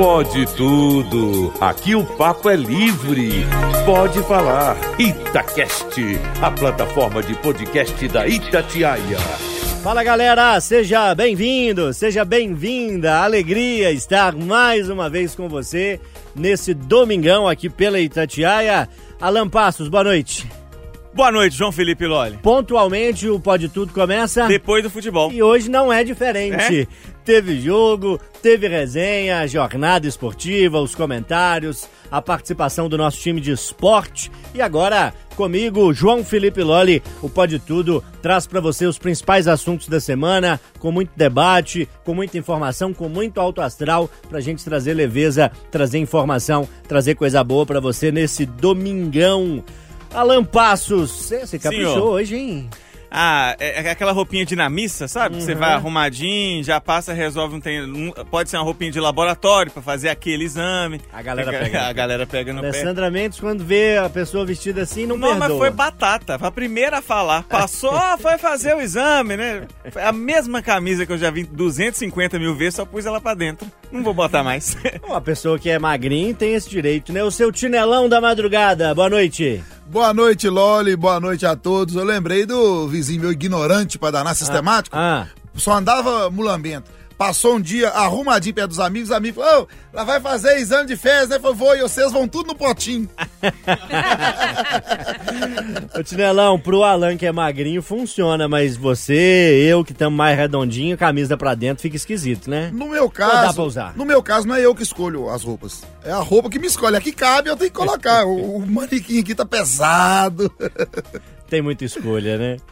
Pode tudo. Aqui o papo é livre. Pode falar. Itacast, a plataforma de podcast da Itatiaia. Fala galera, seja bem-vindo, seja bem-vinda. Alegria estar mais uma vez com você nesse domingão aqui pela Itatiaia. Alan Passos, boa noite. Boa noite, João Felipe Lolli. Pontualmente o Pode Tudo começa. Depois do futebol. E hoje não é diferente. É? Teve jogo, teve resenha, jornada esportiva, os comentários, a participação do nosso time de esporte. E agora, comigo, João Felipe Lolli, o Pode Tudo traz para você os principais assuntos da semana, com muito debate, com muita informação, com muito alto astral, pra gente trazer leveza, trazer informação, trazer coisa boa para você nesse domingão. Alan Passos, você caprichou Senhor. hoje, hein? Ah, é é aquela roupinha de na missa, sabe? Que Você Uhum. vai arrumadinho, já passa, resolve, não um- pode ser uma roupinha de laboratório pra fazer aquele exame. A galera pega. A galera pega no pé. Alessandra Mendes, quando vê a pessoa vestida assim, não, Não, perdoa. mas foi batata. Foi a primeira a falar. Passou, ah, foi fazer o exame, né? Foi a mesma camisa que eu já vi 250 mil vezes, só pus ela pra dentro. Não vou botar mais. Uma pessoa que é magrinha tem esse direito, né? O seu tinelão da madrugada. Boa noite. Boa noite, Loli. Boa noite a todos. Eu lembrei do vizinho meu ignorante pra danar sistemático. Ah, Só andava mulambento. Passou um dia arrumadinho perto dos amigos, os amigos falaram, ô, lá vai fazer exame de fezes, né? Falei, vou, e vocês vão tudo no potinho. o tinelão, pro Alan que é magrinho, funciona, mas você, eu que estamos mais redondinho, camisa pra dentro, fica esquisito, né? No meu Ou dá caso. pra usar? No meu caso, não é eu que escolho as roupas. É a roupa que me escolhe. Aqui cabe, eu tenho que colocar. o, o manequim aqui tá pesado. Tem muita escolha, né?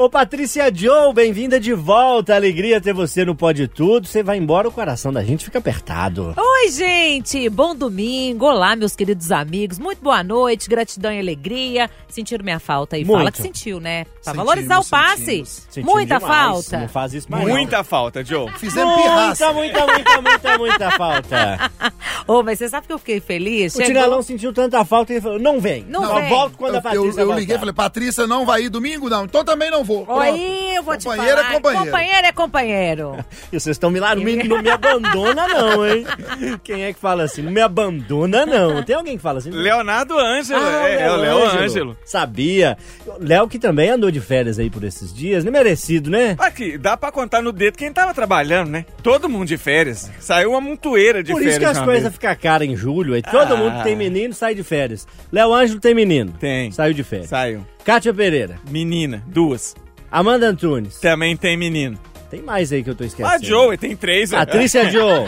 Ô Patrícia Joe, bem-vinda de volta. Alegria ter você no Pode Tudo. Você vai embora, o coração da gente fica apertado. Oi, gente! Bom domingo! Olá, meus queridos amigos. Muito boa noite, gratidão e alegria. Sentiram minha falta aí? Fala Muito. que sentiu, né? Pra Sentimos, valorizar o passe. sentimos. Muita demais. falta. Não faz isso mais não. Muita falta, Joe. Fizemos Muita, pirraça. muita, muita, muita, muita falta. Ô, mas você sabe que eu fiquei feliz? O Tinelão sentiu tanta falta que ele falou, não vem. Não Só vem. volto quando a Eu, eu, Patrícia eu voltar. liguei e falei, Patrícia não vai ir domingo? Não, então também não vou. Pronto. Oi, eu vou te Companheiro falar. é companheiro. Companheiro é companheiro. E vocês estão me lá, não me, não me abandona não, hein? Quem é que fala assim? Não me abandona não. Tem alguém que fala assim? Leonardo Ângelo. Ah, é, é o Léo Ângelo. Sabia. Léo que também andou de férias aí por esses dias, né? Merecido, né? Aqui, dá pra contar no dedo quem tava trabalhando, né? Todo mundo de férias. Saiu uma montoeira de Por férias. isso que as coisas ficam caras em julho. Aí todo Ah. mundo que tem menino sai de férias. Léo Ângelo tem menino. Tem. Saiu de férias. Saiu. Kátia Pereira. Menina, duas. Amanda Antunes. Também tem menino. Tem mais aí que eu tô esquecendo. A Joey tem três. ó. Patrícia Joe.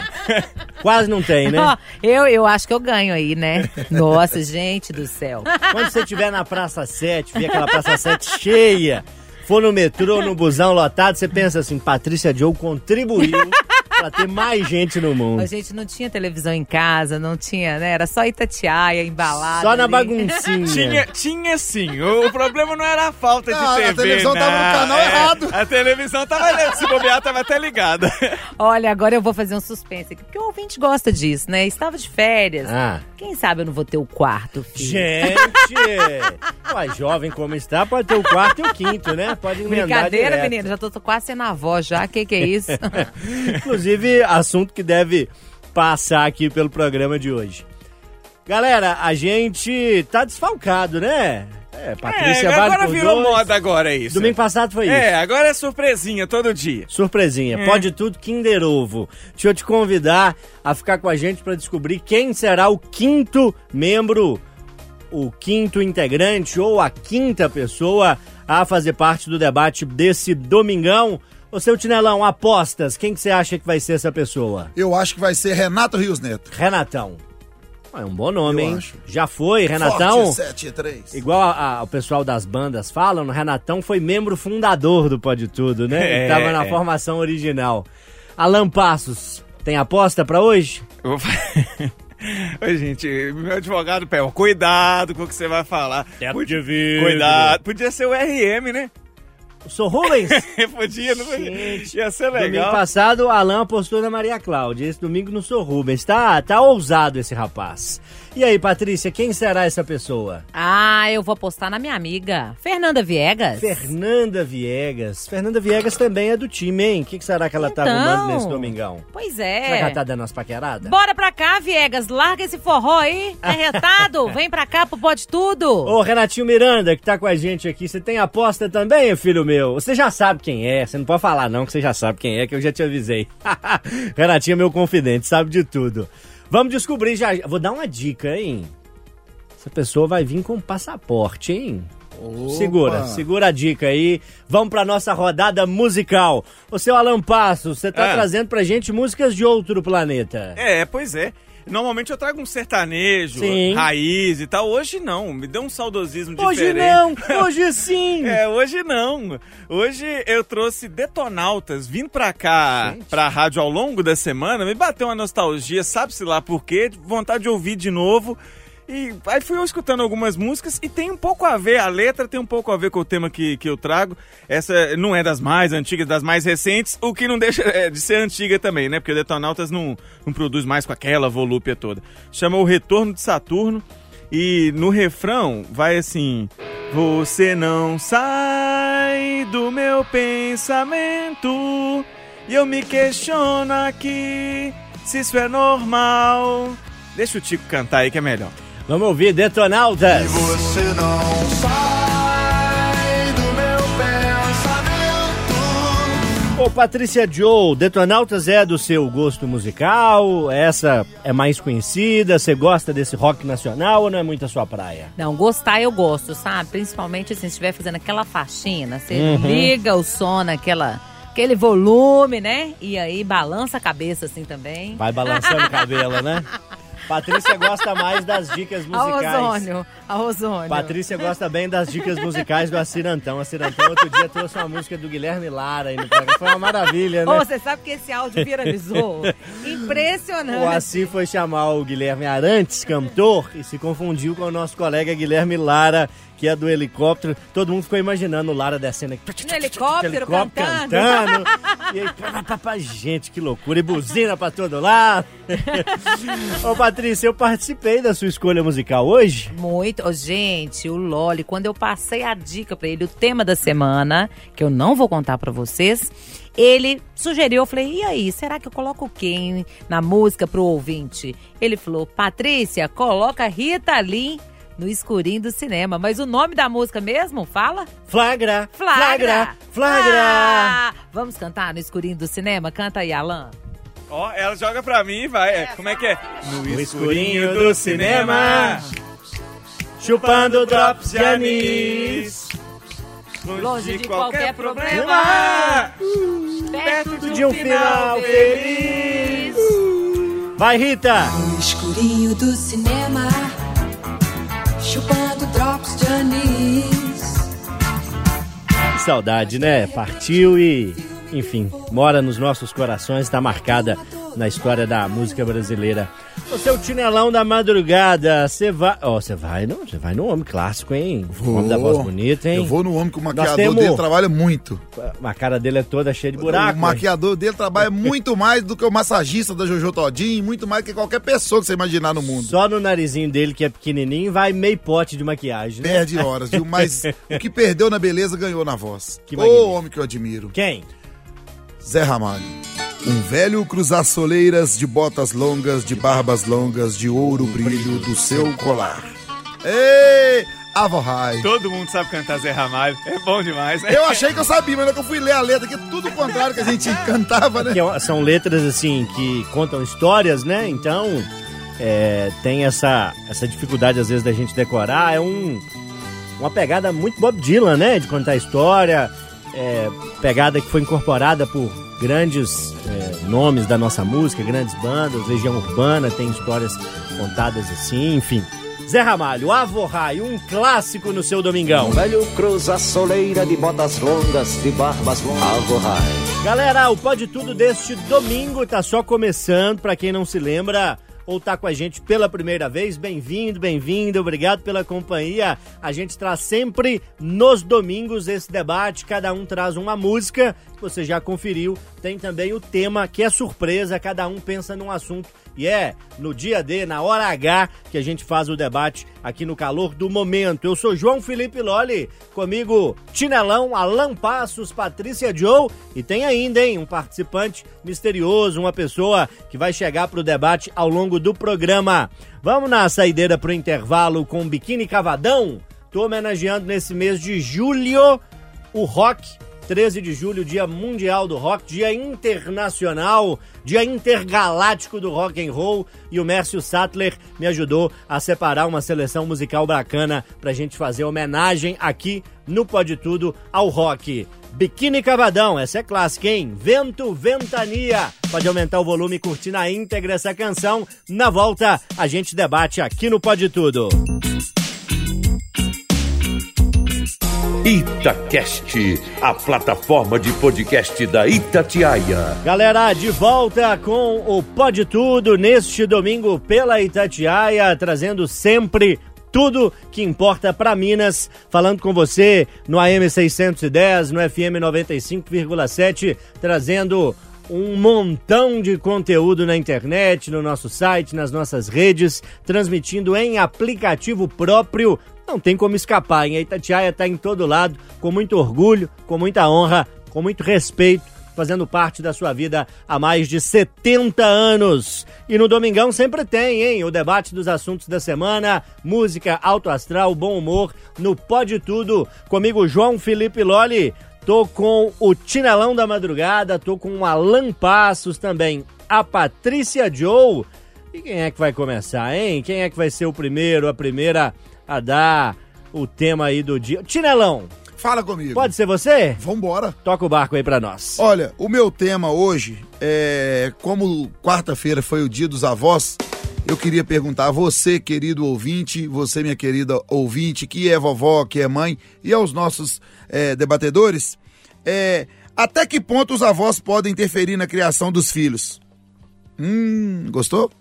Quase não tem, né? Ó, eu, eu acho que eu ganho aí, né? Nossa, gente do céu. Quando você estiver na Praça 7, ver aquela Praça 7 cheia, for no metrô, no busão lotado, você pensa assim, Patrícia Joe contribuiu pra ter mais gente no mundo. A gente não tinha televisão em casa, não tinha, né? Era só Itatiaia, embalada. Só na ali. baguncinha. Tinha, tinha sim. O, o problema não era a falta de Ah, a TV. televisão tava no não. canal É, errado. A televisão tava. Se bobear, tava até ligada. Olha, agora eu vou fazer um suspense aqui, porque o ouvinte gosta disso, né? Estava de férias. Ah. Quem sabe eu não vou ter o quarto, filho. Gente! Ué, jovem como está, pode ter o quarto e o quinto, né? Pode emendar Brincadeira, direto. menino. Já tô, tô quase sendo avó já. Que que é isso? Inclusive, assunto que deve passar aqui pelo programa de hoje. Galera, a gente tá desfalcado, né? É, Patrícia É, agora virou dois. moda agora isso. Domingo passado foi isso. É, agora é surpresinha todo dia. Surpresinha, É. pode tudo Kinder Ovo. Deixa eu te convidar a ficar com a gente para descobrir quem será o quinto membro, o quinto integrante ou a quinta pessoa a fazer parte do debate desse domingão. Ô seu Tinelão, apostas, quem que você acha que vai ser essa pessoa? Eu acho que vai ser Renato Rios Neto. Renatão. É um bom nome, Eu hein? acho. Já foi, Renatão. Forte 7 e 3. Igual a- a- o pessoal das bandas falam, o Renatão foi membro fundador do Pode Tudo, né? Ele É, tava na é. formação original. Alan Passos, tem aposta pra hoje? Eu vou fa- Oi, gente, meu advogado pé, cuidado com o que você vai falar. de vidro. Cuidado. Podia ser o RM, né? Sou Rubens? Podia, não Gente, Ia ser Domingo legal. passado, o Alan apostou na Maria Cláudia. Esse domingo não sou Rubens. Tá, tá ousado esse rapaz. E aí, Patrícia, quem será essa pessoa? Ah, eu vou apostar na minha amiga, Fernanda Viegas. Fernanda Viegas. Fernanda Viegas também é do time, hein? O que, que será que ela tá Então. arrumando nesse domingão? Pois Será que ela é. tá dando umas paqueradas? Bora pra cá, Viegas. Larga esse forró aí. É retado. Vem pra cá pro Pode Tudo. Ô, Renatinho Miranda, que tá com a gente aqui, você tem aposta também, filho meu? Você já sabe quem é, você não pode falar não, que você já sabe quem é, que eu já te avisei. Renatinho é meu confidente, sabe de tudo. Vamos descobrir já. Vou dar uma dica, hein? Essa pessoa vai vir com passaporte, hein? Segura, segura a dica aí. Vamos pra nossa rodada musical. Ô, seu Alan Passos, você tá Ah. trazendo pra gente músicas de outro planeta. É, pois é. Normalmente eu trago um sertanejo, Sim. raiz e tal. Hoje não, me deu um saudosismo Hoje diferente. não, hoje sim. É, hoje não. Hoje eu trouxe Detonautas vindo pra cá, pra rádio ao longo da semana. Me bateu uma nostalgia, sabe-se lá por quê, vontade de ouvir de novo. E aí fui eu escutando algumas músicas e tem um pouco a ver, a letra tem um pouco a ver com o tema que, que eu trago. Essa não é das mais antigas, das mais recentes, o que não deixa é, de ser antiga também, né? Porque o Detonautas não, não produz mais com aquela volúpia toda. Chama O Retorno de Saturno. E no refrão vai assim: Você não sai do meu pensamento. E eu me questiono aqui se isso é normal. Deixa o Tico cantar aí que é melhor. Vamos ouvir Detonautas. Você não sai do meu pensamento. Ô Patrícia Joe, Detonautas é do seu gosto musical? Essa é mais conhecida? Você gosta desse rock nacional ou não é muito a sua praia? Não, gostar eu gosto, sabe? Principalmente assim, se estiver fazendo aquela faxina, você Uhum. liga o som naquela, aquele volume, né? E aí balança a cabeça assim também. Vai balançando o cabelo, né? Patrícia gosta mais das dicas A musicais. ozônio, a ozônio. Patrícia gosta bem das dicas musicais do Acirantão. A Acirantão outro dia trouxe uma música do Guilherme Lara aí no programa. Foi uma maravilha, né? você sabe que esse áudio viralizou? Impressionante. O Assi foi chamar o Guilherme Arantes, cantor, e se confundiu com o nosso colega Guilherme Lara, que é do helicóptero. Todo mundo ficou imaginando o Lara descendo aqui. No helicóptero, helicóptero cantando. cantando. E aí, pá, pá, pá, gente, que loucura. E buzina pra todo lado. Ô, Patrícia, eu participei da sua escolha musical hoje. Muito. Ô, gente, o Loli, quando eu passei a dica pra ele, o tema da semana, que eu não vou contar pra vocês, ele sugeriu, eu falei, e aí, será que eu coloco quem na música pro ouvinte? Ele falou, Patrícia, coloca Rita Lee no escurinho do cinema. Mas o nome da música mesmo, fala? Flagra, Flagra! flagra, flagra. Ah! Vamos cantar no escurinho do cinema? Canta aí, Alan. Ó, ela joga pra mim e vai. É, Como é que é? No escurinho do cinema, chupando drops de anis. Longe de qualquer problema, perto de um final feliz. Vai, Rita! No escurinho do cinema, chupando drops de anis. Saudade, né? Partiu e, enfim, mora nos nossos corações, está marcada na história da música brasileira. O seu tinelão da madrugada, você vai. Ó, você vai no, você vai no homem clássico, hein? O homem da voz bonita, hein? Eu vou no homem que o maquiador temos- dele trabalha muito. A cara dele é toda cheia de buraco. o maquiador dele trabalha muito mais do que o massagista da Jojo Todinho, muito mais que qualquer pessoa que você imaginar no mundo. Só no narizinho dele, que é pequenininho, vai meio pote de maquiagem, né? Perde horas, viu? Mas o que perdeu na beleza ganhou na voz. Que Ô, homem que eu admiro. Quem? Zé Ramalho. Um velho cruzar soleiras de botas longas, de barbas longas, de ouro brilho do seu colar. Ei, Avorrai. Todo mundo sabe cantar Zé Ramalho. É bom demais, né? Eu achei que eu sabia, mas que eu fui ler a letra, que é tudo o contrário que a gente cantava, né? Que é- são letras assim que contam histórias, né? Então é, tem essa, essa dificuldade às vezes da gente decorar. É um, uma pegada muito Bob Dylan, né? De contar história. É, pegada que foi incorporada por grandes é, nomes da nossa música, grandes bandas, Legião Urbana tem histórias contadas assim, enfim. Zé Ramalho, Avorrai, um clássico no seu domingão. Velho cruza soleira de botas longas, de barbas longas. Alvorrai. Galera, o Pode Tudo deste domingo tá só começando. Pra quem não se lembra, ou está com a gente pela primeira vez, bem-vindo, bem-vindo, obrigado pela companhia. A gente traz sempre nos domingos esse debate, cada um traz uma música, você já conferiu, tem também o tema que é surpresa, cada um pensa num assunto e é no dia D, na hora H, que a gente faz o debate aqui no calor do momento. Eu sou João Felipe Loli, comigo Tinelão, Alan Passos, Patrícia Joe e tem ainda, hein, um participante misterioso, uma pessoa que vai chegar pro debate ao longo do programa. Vamos na saideira pro intervalo com Biquíni Cavadão? Tô homenageando nesse mês de julho o rock 13 de julho, Dia Mundial do Rock, Dia Internacional, Dia Intergaláctico do Rock and Roll. E o Mércio Sattler me ajudou a separar uma seleção musical bacana pra gente fazer homenagem aqui no Pode Tudo ao rock. Biquíni Cavadão, essa é clássica, hein? Vento, Ventania. Pode aumentar o volume e curtir na íntegra essa canção. Na volta, a gente debate aqui no Pode Tudo. Itacast, a plataforma de podcast da Itatiaia. Galera, de volta com o Pode Tudo neste domingo pela Itatiaia, trazendo sempre tudo que importa para Minas, falando com você no AM 610, no FM 95,7, trazendo um montão de conteúdo na internet, no nosso site, nas nossas redes, transmitindo em aplicativo próprio não tem como escapar, hein? A Itatiaia está em todo lado, com muito orgulho, com muita honra, com muito respeito, fazendo parte da sua vida há mais de 70 anos. E no Domingão sempre tem, hein? O debate dos assuntos da semana, música, alto astral, bom humor, no Pode Tudo. Comigo, João Felipe Loli. Tô com o Tinelão da Madrugada, tô com o Alan Passos também, a Patrícia Joe. E quem é que vai começar, hein? Quem é que vai ser o primeiro, a primeira a dar o tema aí do dia? Tinelão, Fala comigo. pode ser você? Vambora. Toca o barco aí pra nós. Olha, o meu tema hoje é. Como quarta-feira foi o dia dos avós, eu queria perguntar a você, querido ouvinte, você, minha querida ouvinte, que é vovó, que é mãe, e aos nossos é, debatedores, é, até que ponto os avós podem interferir na criação dos filhos? Hum, gostou?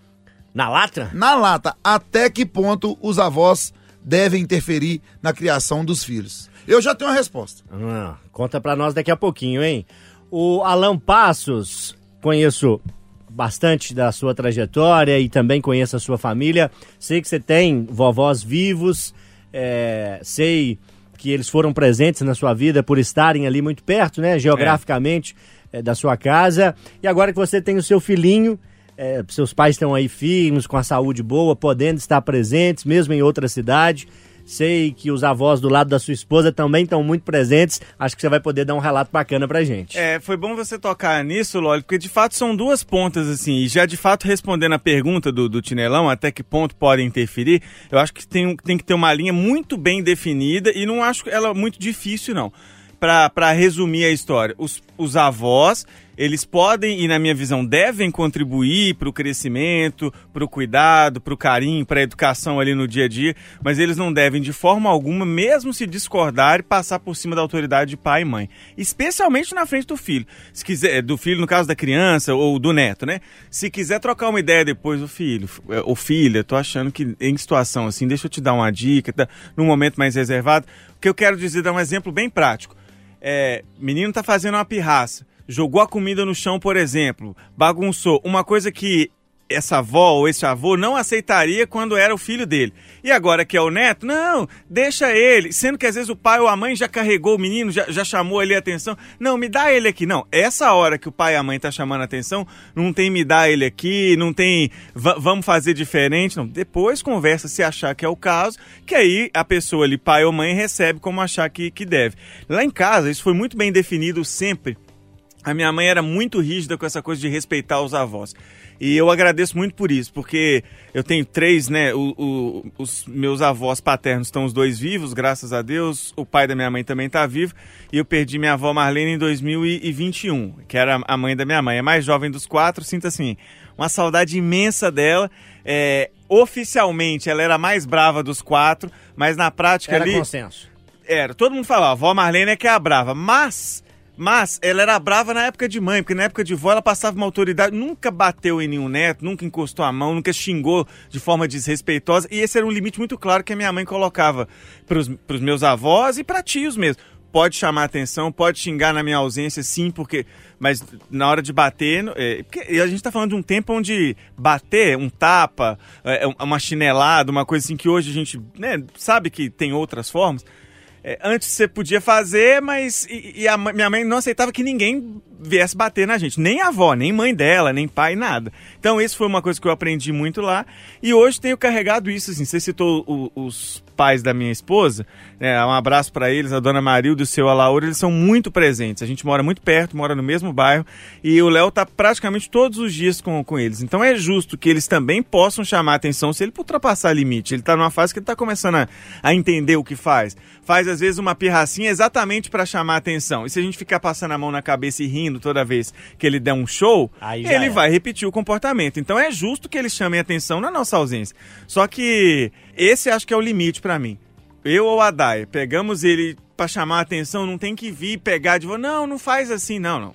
Na latra? Na lata, até que ponto os avós devem interferir na criação dos filhos? Eu já tenho uma resposta. Ah, conta pra nós daqui a pouquinho, hein? O Alan Passos, conheço bastante da sua trajetória e também conheço a sua família. Sei que você tem vovós vivos, é, sei que eles foram presentes na sua vida por estarem ali muito perto, né, geograficamente, é, da sua casa. E agora que você tem o seu filhinho, é, seus pais estão aí firmes, com a saúde boa, podendo estar presentes, mesmo em outra cidade. Sei que os avós do lado da sua esposa também estão muito presentes. Acho que você vai poder dar um relato bacana pra gente. É, foi bom você tocar nisso, Loli, porque de fato são duas pontas, assim, e já de fato respondendo a pergunta do, do Tinelão, até que ponto pode interferir, eu acho que tem, tem que ter uma linha muito bem definida e não acho ela muito difícil, não. Pra resumir a história, os, os avós, eles podem e, na minha visão, devem contribuir para o crescimento, para o cuidado, para o carinho, para a educação ali no dia a dia, mas eles não devem, de forma alguma, mesmo se discordarem, passar por cima da autoridade de pai e mãe. Especialmente na frente do filho. Se quiser, do filho, no caso da criança, ou do neto, né? Se quiser trocar uma ideia depois do filho, ou filha, tô achando que em situação assim, deixa eu te dar uma dica, tá? num momento mais reservado. O que eu quero dizer, dar um exemplo bem prático. É, menino tá fazendo uma pirraça, jogou a comida no chão, por exemplo, bagunçou. Uma coisa que essa avó ou esse avô não aceitaria quando era o filho dele. E agora que é o neto, não, deixa ele. Sendo que às vezes o pai ou a mãe já carregou o menino, já, já chamou ali a atenção. Não, me dá ele aqui. Não, essa hora que o pai e a mãe tá chamando a atenção, não tem me dá ele aqui, não tem va- vamos fazer diferente. Não, depois conversa se achar que é o caso, que aí a pessoa ali, pai ou mãe, recebe como achar que, que deve. Lá em casa, isso foi muito bem definido sempre. A minha mãe era muito rígida com essa coisa de respeitar os avós. E eu agradeço muito por isso, porque eu tenho três, né? o- o- os meus avós paternos estão os dois vivos, graças a Deus. O pai da minha mãe também está vivo. E eu perdi minha avó Marlene em 2021, que era a mãe da minha mãe. É mais jovem dos quatro, sinto assim, uma saudade imensa dela. É, oficialmente, ela era a mais brava dos quatro, mas na prática Era ali consenso. era. Todo mundo falava, a avó Marlene é que é a brava. Mas, Mas ela era brava na época de mãe, porque na época de vó ela passava uma autoridade, nunca bateu em nenhum neto, nunca encostou a mão, nunca xingou de forma desrespeitosa. E esse era um limite muito claro que a minha mãe colocava para os meus avós e para tios mesmo. Pode chamar atenção, pode xingar na minha ausência, sim, porque. Mas na hora de bater. É, a gente está falando de um tempo onde bater, um tapa, é, uma chinelada, uma coisa assim que hoje a gente né, sabe que tem outras formas. É, antes você podia fazer, mas. E, e, a minha mãe não aceitava que ninguém viesse bater na gente. Nem avó, nem mãe dela, nem pai, nada. Então, isso foi uma coisa que eu aprendi muito lá. E hoje tenho carregado isso, assim. Você citou o, os pais da minha esposa, né? Um abraço para eles, a dona Marilda e o seu Alaura, eles são muito presentes. A gente mora muito perto, mora no mesmo bairro. E o Léo tá praticamente todos os dias com, com eles. Então, é justo que eles também possam chamar atenção se ele ultrapassar limite. Ele tá numa fase que ele tá começando a, a entender o que faz. Faz, às vezes, uma pirracinha exatamente para chamar atenção. E se a gente ficar passando a mão na cabeça e rindo, rindo toda vez que ele der um show, ele é. vai repetir o comportamento. Então é justo que eles chamem atenção na nossa ausência. Só que esse acho que é o limite para mim. Eu ou a Dai, pegamos ele para chamar a atenção, não tem que vir pegar de não, não faz assim, não, não.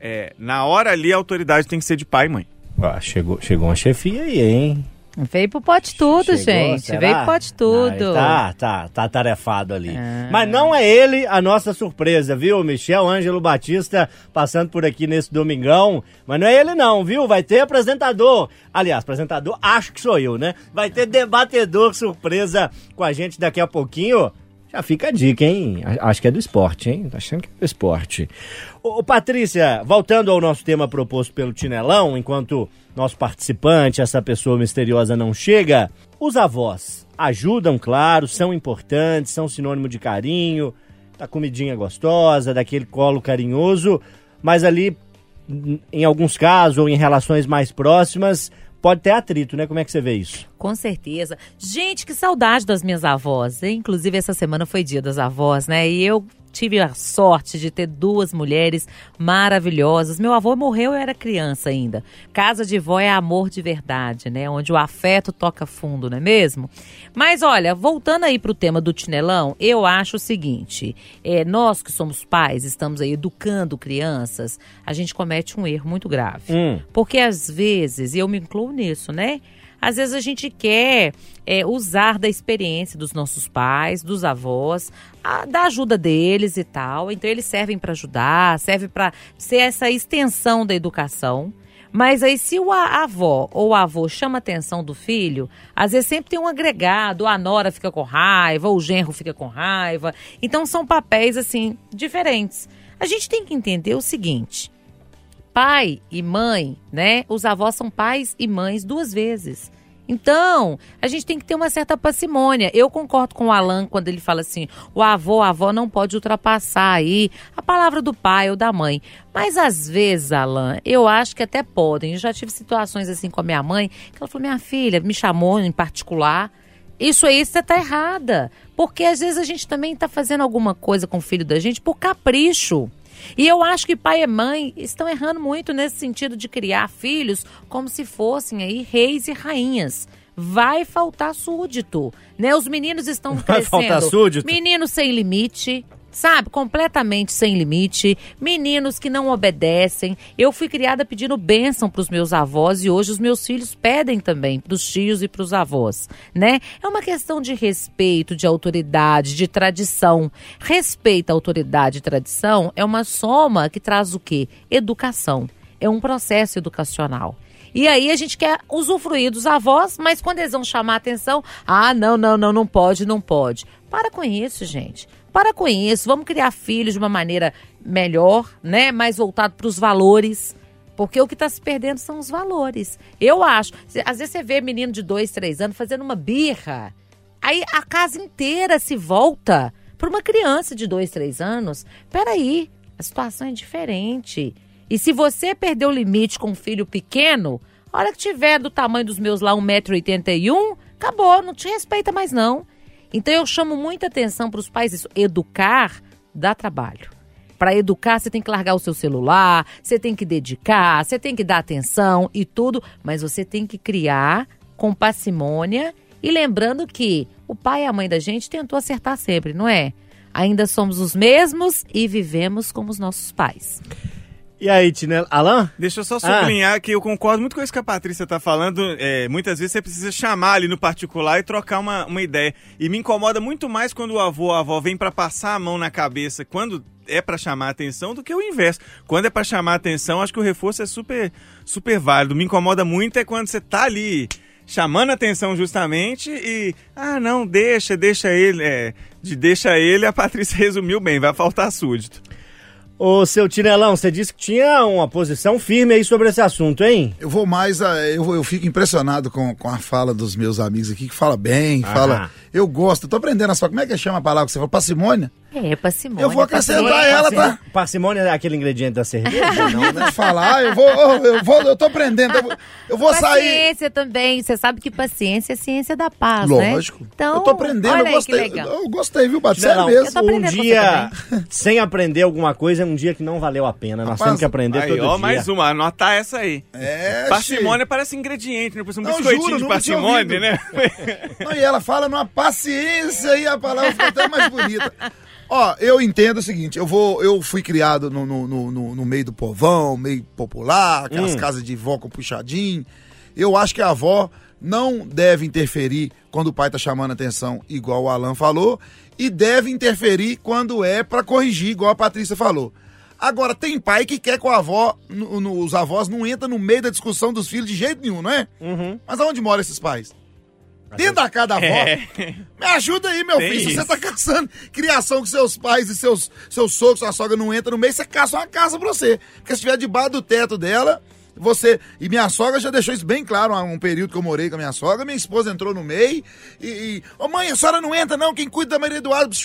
É, na hora ali a autoridade tem que ser de pai e mãe. Ah, chegou, chegou uma chefia aí, hein? Veio pro pote tudo, Chegou, gente. Será? Veio pro pote tudo. tá, tá, tá tarefado ali. Ah. Mas não é ele a nossa surpresa, viu? Michel Ângelo Batista passando por aqui nesse domingão. Mas não é ele não, viu? Vai ter apresentador. Aliás, apresentador, acho que sou eu, né? Vai ter debatedor surpresa com a gente daqui a pouquinho. Já fica a dica, hein? Acho que é do esporte, hein? Tá achando que é do esporte. Ô, Patrícia, voltando ao nosso tema proposto pelo Tinelão, enquanto nosso participante, essa pessoa misteriosa, não chega, os avós ajudam, claro, são importantes, são sinônimo de carinho, da comidinha gostosa, daquele colo carinhoso, mas ali, em alguns casos, ou em relações mais próximas, pode ter atrito, né? Como é que você vê isso? Com certeza. Gente, que saudade das minhas avós. Inclusive, essa semana foi dia das avós, né? E eu tive a sorte de ter duas mulheres maravilhosas. Meu avô morreu, eu era criança ainda. Casa de vó é amor de verdade, né? Onde o afeto toca fundo, não é mesmo? Mas olha, voltando aí para o tema do tinelão, eu acho o seguinte: é, nós que somos pais, estamos aí educando crianças, a gente comete um erro muito grave. Hum. Porque às vezes, e eu me incluo nisso, né? Às vezes a gente quer é, usar da experiência dos nossos pais, dos avós, a, da ajuda deles e tal. Então eles servem para ajudar, serve para ser essa extensão da educação. Mas aí, se o avó ou o avô chama a atenção do filho, às vezes sempre tem um agregado, a nora fica com raiva, o genro fica com raiva. Então são papéis, assim, diferentes. A gente tem que entender o seguinte: pai e mãe, né? Os avós são pais e mães duas vezes. Então, a gente tem que ter uma certa parcimônia. Eu concordo com o Alan quando ele fala assim: o avô, a avó não pode ultrapassar aí a palavra do pai ou da mãe. Mas às vezes, Alan, eu acho que até podem. Eu já tive situações assim com a minha mãe, que ela falou: minha filha, me chamou em particular. Isso aí você tá errada. Porque às vezes a gente também está fazendo alguma coisa com o filho da gente por capricho. E eu acho que pai e mãe estão errando muito nesse sentido de criar filhos como se fossem aí reis e rainhas vai faltar súdito, né? Os meninos estão crescendo. Vai faltar súdito. Meninos sem limite, sabe? Completamente sem limite. Meninos que não obedecem. Eu fui criada pedindo bênção para os meus avós e hoje os meus filhos pedem também para os tios e para os avós, né? É uma questão de respeito, de autoridade, de tradição. Respeito, autoridade e tradição é uma soma que traz o quê? Educação. É um processo educacional. E aí a gente quer usufruir dos avós, mas quando eles vão chamar a atenção, ah, não, não, não, não pode, não pode. Para com isso, gente. Para com isso, vamos criar filhos de uma maneira melhor, né? Mais voltado para os valores. Porque o que está se perdendo são os valores. Eu acho. Às vezes você vê menino de dois, três anos fazendo uma birra. Aí a casa inteira se volta para uma criança de dois, três anos. Peraí, a situação é diferente. E se você perder o limite com um filho pequeno, a hora que tiver do tamanho dos meus lá, 1,81m, acabou, não te respeita mais não. Então eu chamo muita atenção para os pais isso. Educar dá trabalho. Para educar, você tem que largar o seu celular, você tem que dedicar, você tem que dar atenção e tudo, mas você tem que criar com parcimônia e lembrando que o pai e a mãe da gente tentou acertar sempre, não é? Ainda somos os mesmos e vivemos como os nossos pais. E aí, Tinel... Alan? Deixa eu só Ah. sublinhar que eu concordo muito com isso que a Patrícia tá falando. É, muitas vezes você precisa chamar ali no particular e trocar uma, uma ideia. E me incomoda muito mais quando o avô ou a avó vem pra passar a mão na cabeça quando é pra chamar a atenção do que o inverso. Quando é pra chamar a atenção, acho que o reforço é super, super válido. Me incomoda muito é quando você tá ali chamando a atenção justamente e ah não deixa deixa ele é, de deixa ele a Patrícia resumiu bem vai faltar súdito Ô, seu Tinelão, você disse que tinha uma posição firme aí sobre esse assunto, hein? Eu vou mais, a, eu, eu fico impressionado com, com a fala dos meus amigos aqui, que fala bem, Ah. fala. Eu gosto, eu tô aprendendo a sua. Como é que chama a palavra que você falou? Parcimônia? É, parcimônia. Eu vou acrescentar paciência. ela, tá? Parcimônia é aquele ingrediente da cerveja? Não, vou te falar, eu vou, eu vou, eu tô aprendendo. Eu vou, eu vou sair. Paciência também. Você sabe que paciência é ciência da paz, né? Lógico. Então, eu tô aprendendo, olha eu aí gostei. que legal. Eu gostei, viu, Bate? Sério mesmo. Um dia sem aprender alguma coisa é um dia que não valeu a pena. Nós Rapaz, temos que aprender aí todo ó dia. mais uma anotar essa aí É, parcimônia parece ingrediente né exemplo um Não, biscoitinho juro, de parcimônia né Não, e ela fala numa paciência e a palavra fica até mais bonita. Ó, eu entendo o seguinte, eu vou, eu fui criado no, no, no, no- meio do povão, meio popular, aquelas casas de vó com puxadinho. Eu acho que a avó não deve interferir quando o pai tá chamando atenção, igual o Alan falou, e deve interferir quando é pra corrigir, igual a Patrícia falou. Agora, tem pai que quer que a avó, no- no- os avós não entram no meio da discussão dos filhos de jeito nenhum, não é? Mas aonde moram esses pais? Dentro da casa da avó. Me ajuda aí, meu Tem filho. Se você tá caçando criação com seus pais e seus, seus sogros, sua sogra não entra no meio, você caça uma casa pra você. Porque se estiver debaixo do teto dela, você. E minha sogra já deixou isso bem claro, um um período que eu morei com a minha sogra. Minha esposa entrou no meio e. e Ô mãe, a senhora não entra, não. Quem cuida da Maria Eduardo.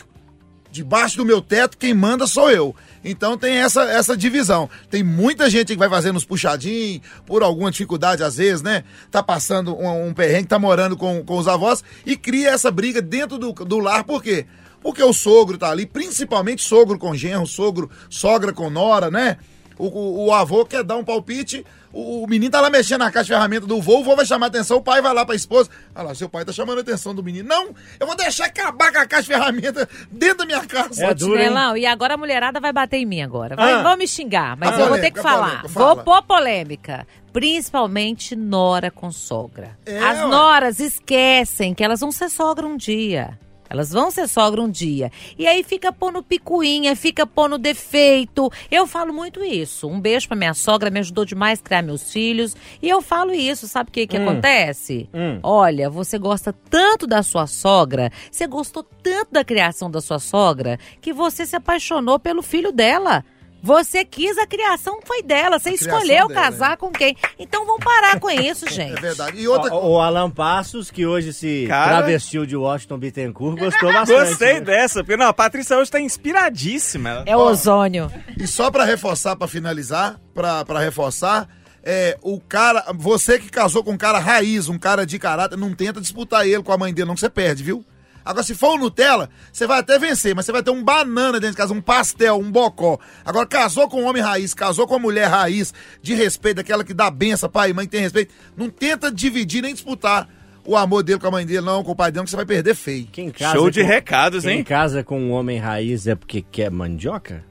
Debaixo do meu teto, quem manda sou eu. Então tem essa, essa divisão. Tem muita gente que vai fazendo os puxadinhos, por alguma dificuldade às vezes, né? Tá passando um, um perrengue, tá morando com, com os avós e cria essa briga dentro do, do lar. Por quê? Porque o sogro tá ali, principalmente sogro com genro, sogro, sogra com nora, né? O, o, o avô quer dar um palpite, o, o menino tá lá mexendo na caixa de ferramenta do vô, o vô vai chamar atenção, o pai vai lá pra esposa. Olha lá, seu pai tá chamando a atenção do menino. Não, eu vou deixar acabar com a caixa de ferramenta dentro da minha casa. É duro? Chinelão, e agora a mulherada vai bater em mim agora. Vai, Ah. vão me xingar, mas A eu vou ter polêmica, que falar. polêmica, fala. Vou pôr polêmica. Principalmente nora com sogra. É, As ué. noras esquecem que elas vão ser sogra um dia. Elas vão ser sogra um dia. E aí fica pondo picuinha, fica pondo defeito. Eu falo muito isso. Um beijo pra minha sogra, me ajudou demais a criar meus filhos. E eu falo isso, sabe o que, que acontece? Olha, você gosta tanto da sua sogra, você gostou tanto da criação da sua sogra, que você se apaixonou pelo filho dela. Você quis, a criação foi dela. Você escolheu dela, casar com quem. Então vamos parar com isso, gente. É verdade. E outra O, o Alan Passos, que hoje se Cara- travestiu de Washington Bittencourt, gostou bastante. gostei né? dessa porque não a Patrícia hoje tá inspiradíssima É o ozônio. E só pra reforçar, pra finalizar, pra, pra reforçar, é, o cara, você que casou com um cara raiz, um cara de caráter, não tenta disputar ele com a mãe dele, não, que você perde, viu? Agora, se for o Nutella, você vai até vencer, mas você vai ter um banana dentro de casa, um pastel, um bocó. Agora, casou com um homem raiz, casou com uma mulher raiz, de respeito, aquela que dá benção, pai e mãe que tem respeito, não tenta dividir nem disputar o amor dele com a mãe dele, não, com o pai dele, que você vai perder feio. Quem casa show de com- recados Quem hein casa com um homem raiz é porque quer mandioca?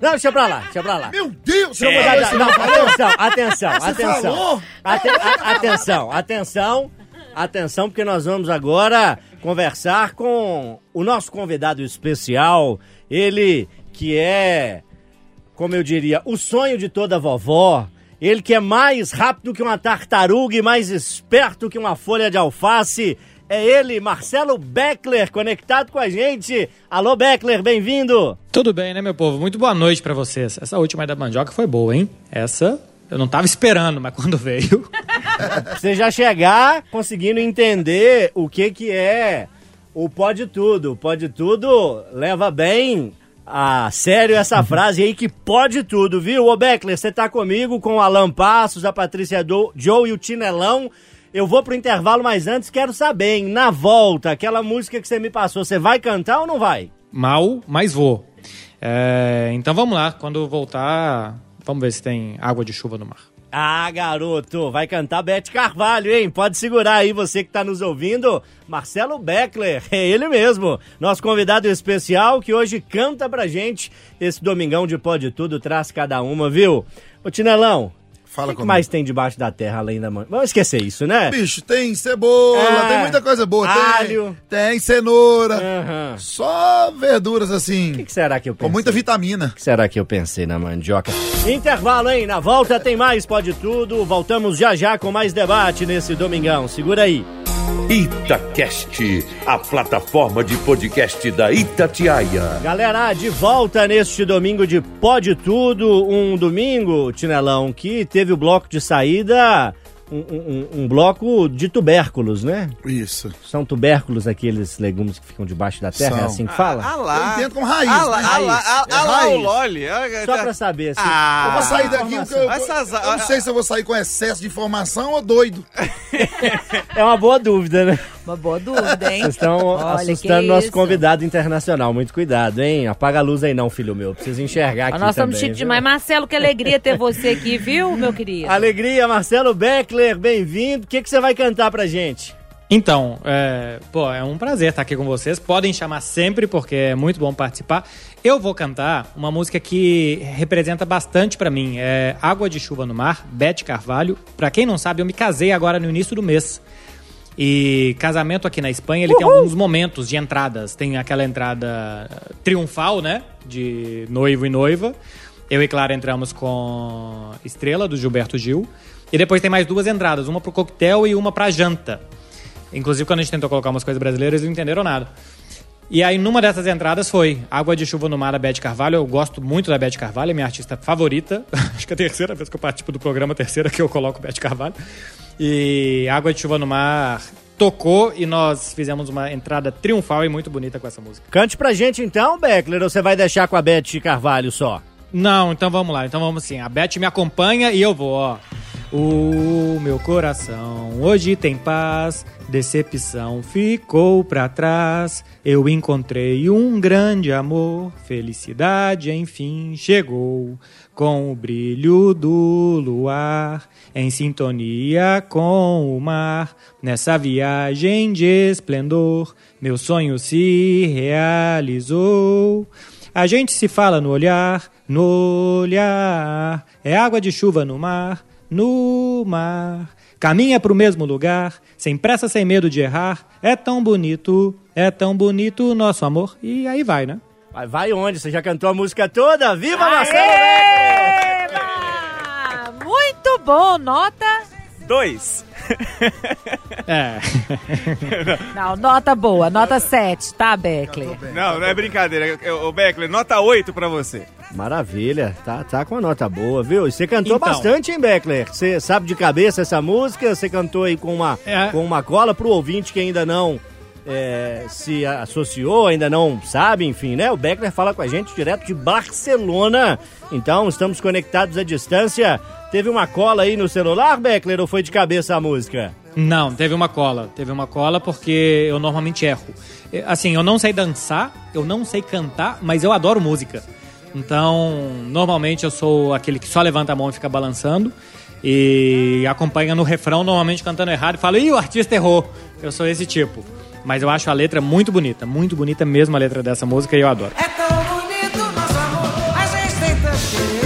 Não, deixa pra lá, deixa pra lá. Meu Deus! De- Não, atenção, atenção, atenção. falou? Aten- a- atenção, atenção, atenção, porque nós vamos agora conversar com o nosso convidado especial, ele que é, como eu diria, o sonho de toda vovó, ele que é mais rápido que uma tartaruga e mais esperto que uma folha de alface. É ele, Marcelo Beckler, conectado com a gente. Alô, Beckler, bem-vindo. Tudo bem, né, meu povo? Muito boa noite pra vocês. Essa última aí da mandioca foi boa, hein? Essa eu não tava esperando, mas quando veio. você já chegar conseguindo entender o que que é o pode tudo. O pode tudo leva bem a sério essa frase aí que pode tudo, viu? Ô Beckler, você tá comigo com o Alan Passos, a Patrícia Do, Joe e o Tinelão. Eu vou pro intervalo, mas antes quero saber, hein, na volta, aquela música que você me passou, você vai cantar ou não vai? Mal, mas vou. É, então vamos lá, quando voltar, vamos ver se tem água de chuva no mar. Ah, garoto, vai cantar Bete Carvalho, hein? Pode segurar aí você que tá nos ouvindo. Marcelo Beckler, é ele mesmo, nosso convidado especial que hoje canta pra gente esse domingão de Pode Tudo, traz cada uma, viu? Ô Tinelão, Fala o que, que mais tem debaixo da terra além da mãe? Vamos esquecer isso, né? Bicho, tem cebola, É. tem muita coisa boa. Tem, Alho. tem cenoura. Aham. Só verduras O assim, que, que será que eu pensei? com muita vitamina. O que será que eu pensei na mandioca? Intervalo, hein? Na volta tem mais Pode Tudo. Voltamos já já com mais debate nesse domingão. Segura aí. Itacast, a plataforma de podcast da Itatiaia. Galera, de volta neste domingo de Pode Tudo. Um domingo, Tinelão, que teve o bloco de saída. Um, um- um bloco de tubérculos, né? Isso. São tubérculos aqueles legumes que ficam debaixo da terra, é São. assim que fala? Ah Eu lá. entendo como raiz. Ah lá, né? ah lá, ah, É ah lá o raiz. Loli. Só pra saber. Assim, Ah. Eu vou sair daqui porque eu, Essas- eu não sei se eu vou sair com excesso de informação ou doido. É uma boa dúvida, né? Uma boa dúvida, hein? Vocês estão Olha, assustando nosso isso. convidado internacional. Muito cuidado, hein? Apaga a luz aí não, filho meu. Precisa enxergar aqui Nós estamos também, chique viu? demais. Marcelo, que alegria ter você aqui, viu, meu querido? Alegria, Marcelo Beckler, bem-vindo. O que, que você vai cantar pra gente? Então, é, pô, é um prazer estar aqui com vocês. Podem chamar sempre, porque é muito bom participar. Eu vou cantar uma música que representa bastante pra mim. É Água de Chuva no Mar, Bete Carvalho. Pra quem não sabe, eu me casei agora no início do mês. E casamento aqui na Espanha, ele tem alguns momentos de entradas. Tem aquela entrada triunfal, né? De noivo e noiva. Eu e Clara entramos com Estrela, do Gilberto Gil. E depois tem mais duas entradas, uma pro coquetel e uma pra janta. Inclusive, quando a gente tentou colocar umas coisas brasileiras, eles não entenderam nada. E aí, numa dessas entradas foi Água de Chuva no Mar, da Beth Carvalho. Eu gosto muito da Beth Carvalho, é minha artista favorita. Acho que é a terceira vez que eu participo do programa, a terceira que eu coloco Beth Carvalho. E Água de Chuva no Mar tocou e nós fizemos uma entrada triunfal e muito bonita com essa música. Cante pra gente então, Beckler, ou você vai deixar com a Beth Carvalho só? Não, então vamos lá. Então vamos sim. A Beth me acompanha e eu vou, ó. O meu coração hoje tem paz, decepção ficou pra trás. Eu encontrei um grande amor, felicidade enfim chegou. Com o brilho do luar, em sintonia com o mar, nessa viagem de esplendor, meu sonho se realizou. A gente se fala no olhar, no olhar. É água de chuva no mar, no mar. Caminha pro mesmo lugar, sem pressa, sem medo de errar. É tão bonito, é tão bonito o nosso amor. E aí vai, né? Vai, vai onde? Você já cantou a música toda? Viva Marcelo Beckler! Eba! Muito bom, nota. Dois. É. Não, nota boa, nota 7, tá, Beckler? Não, não é brincadeira. Ô, Beckler, nota 8 pra você. Maravilha, tá, tá com a nota boa, viu? E você cantou Então. bastante, hein, Beckler? Você sabe de cabeça essa música? Você cantou aí com uma, É. com uma cola pro ouvinte que ainda não é, se associou, ainda não sabe, enfim, né? O Beckler fala com a gente direto de Barcelona. Então, estamos conectados à distância. Teve uma cola aí no celular, Beckler, ou foi de cabeça a música? Não, teve uma cola. Teve uma cola porque eu normalmente erro. Eh, Assim, eu não sei dançar, eu não sei cantar, mas eu adoro música. Então, normalmente eu sou aquele que só levanta a mão e fica balançando. E acompanha no refrão, normalmente cantando errado, e fala, ih, o artista errou. Eu sou esse tipo. Mas eu acho a letra muito bonita, muito bonita mesmo a letra dessa música e eu adoro. É tão bonito nosso amor, a gente querer.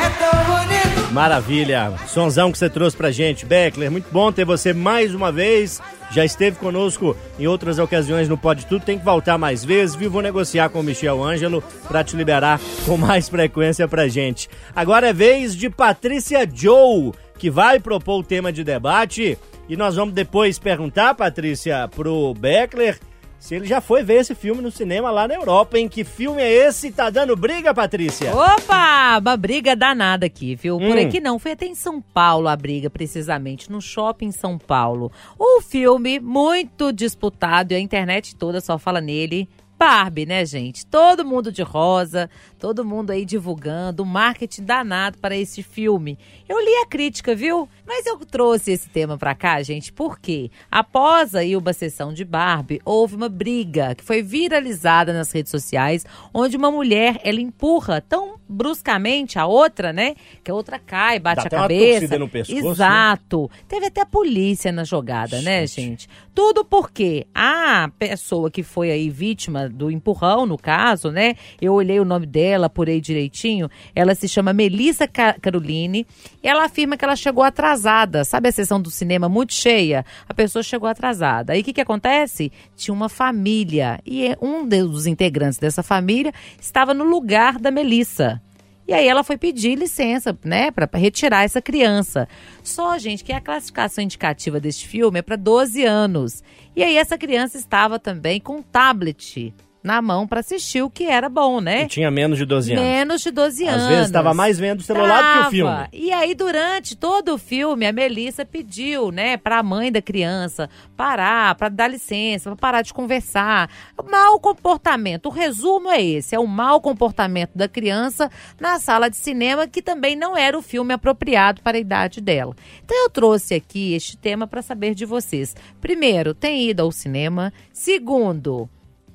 É tão bonito. Maravilha. Sonzão que você trouxe pra gente, Beckler. Muito bom ter você mais uma vez. Já esteve conosco em outras ocasiões no Pode Tudo. Tem que voltar mais vezes. Viu? Vou negociar com o Michel Ângelo pra te liberar com mais frequência pra gente. Agora é vez de Patrícia Joe, que vai propor o tema de debate. E nós vamos depois perguntar, Patrícia, pro Beckler se ele já foi ver esse filme no cinema lá na Europa, hein? Que filme é esse? Tá dando briga, Patrícia? Opa, uma briga danada aqui, viu? Por Hum. aqui não, foi até em São Paulo a briga, precisamente, no shopping em São Paulo. O filme, muito disputado, e a internet toda só fala nele, Barbie, né, gente? Todo mundo de rosa, todo mundo aí divulgando, um marketing danado para esse filme. Eu li a crítica, viu? Mas eu trouxe esse tema pra cá, gente, porque após aí uma sessão de Barbie, houve uma briga que foi viralizada nas redes sociais, onde uma mulher, ela empurra tão bruscamente a outra, né? Que a outra cai, bate Dá a cabeça. no pescoço, né? Exato. Teve até a polícia na jogada, né, gente? Tudo porque a pessoa que foi aí vítima do empurrão, no caso, né? Eu olhei o nome dela, apurei direitinho. Ela se chama Melissa Ca- Caroline. E ela afirma que ela chegou atrasada. Sabe a sessão do cinema muito cheia? A pessoa chegou atrasada. Aí o que, que acontece? Tinha uma família. E um dos integrantes dessa família estava no lugar da Melissa. E aí ela foi pedir licença, né, para retirar essa criança. Só, gente, que a classificação indicativa deste filme é para 12 anos. E aí essa criança estava também com tablet na mão para assistir o que era bom, né? E tinha menos de 12 anos. Menos de 12 anos. Às vezes estava mais vendo o celular do que o Tava. filme. E aí, durante todo o filme, a Melissa pediu, né, pra mãe da criança parar, pra dar licença, pra parar de conversar. Mau comportamento. O resumo é esse: é o mau comportamento da criança na sala de cinema, que também não era o filme apropriado para a idade dela. Então, eu trouxe aqui este tema para saber de vocês. Primeiro, tem ido ao cinema? Segundo,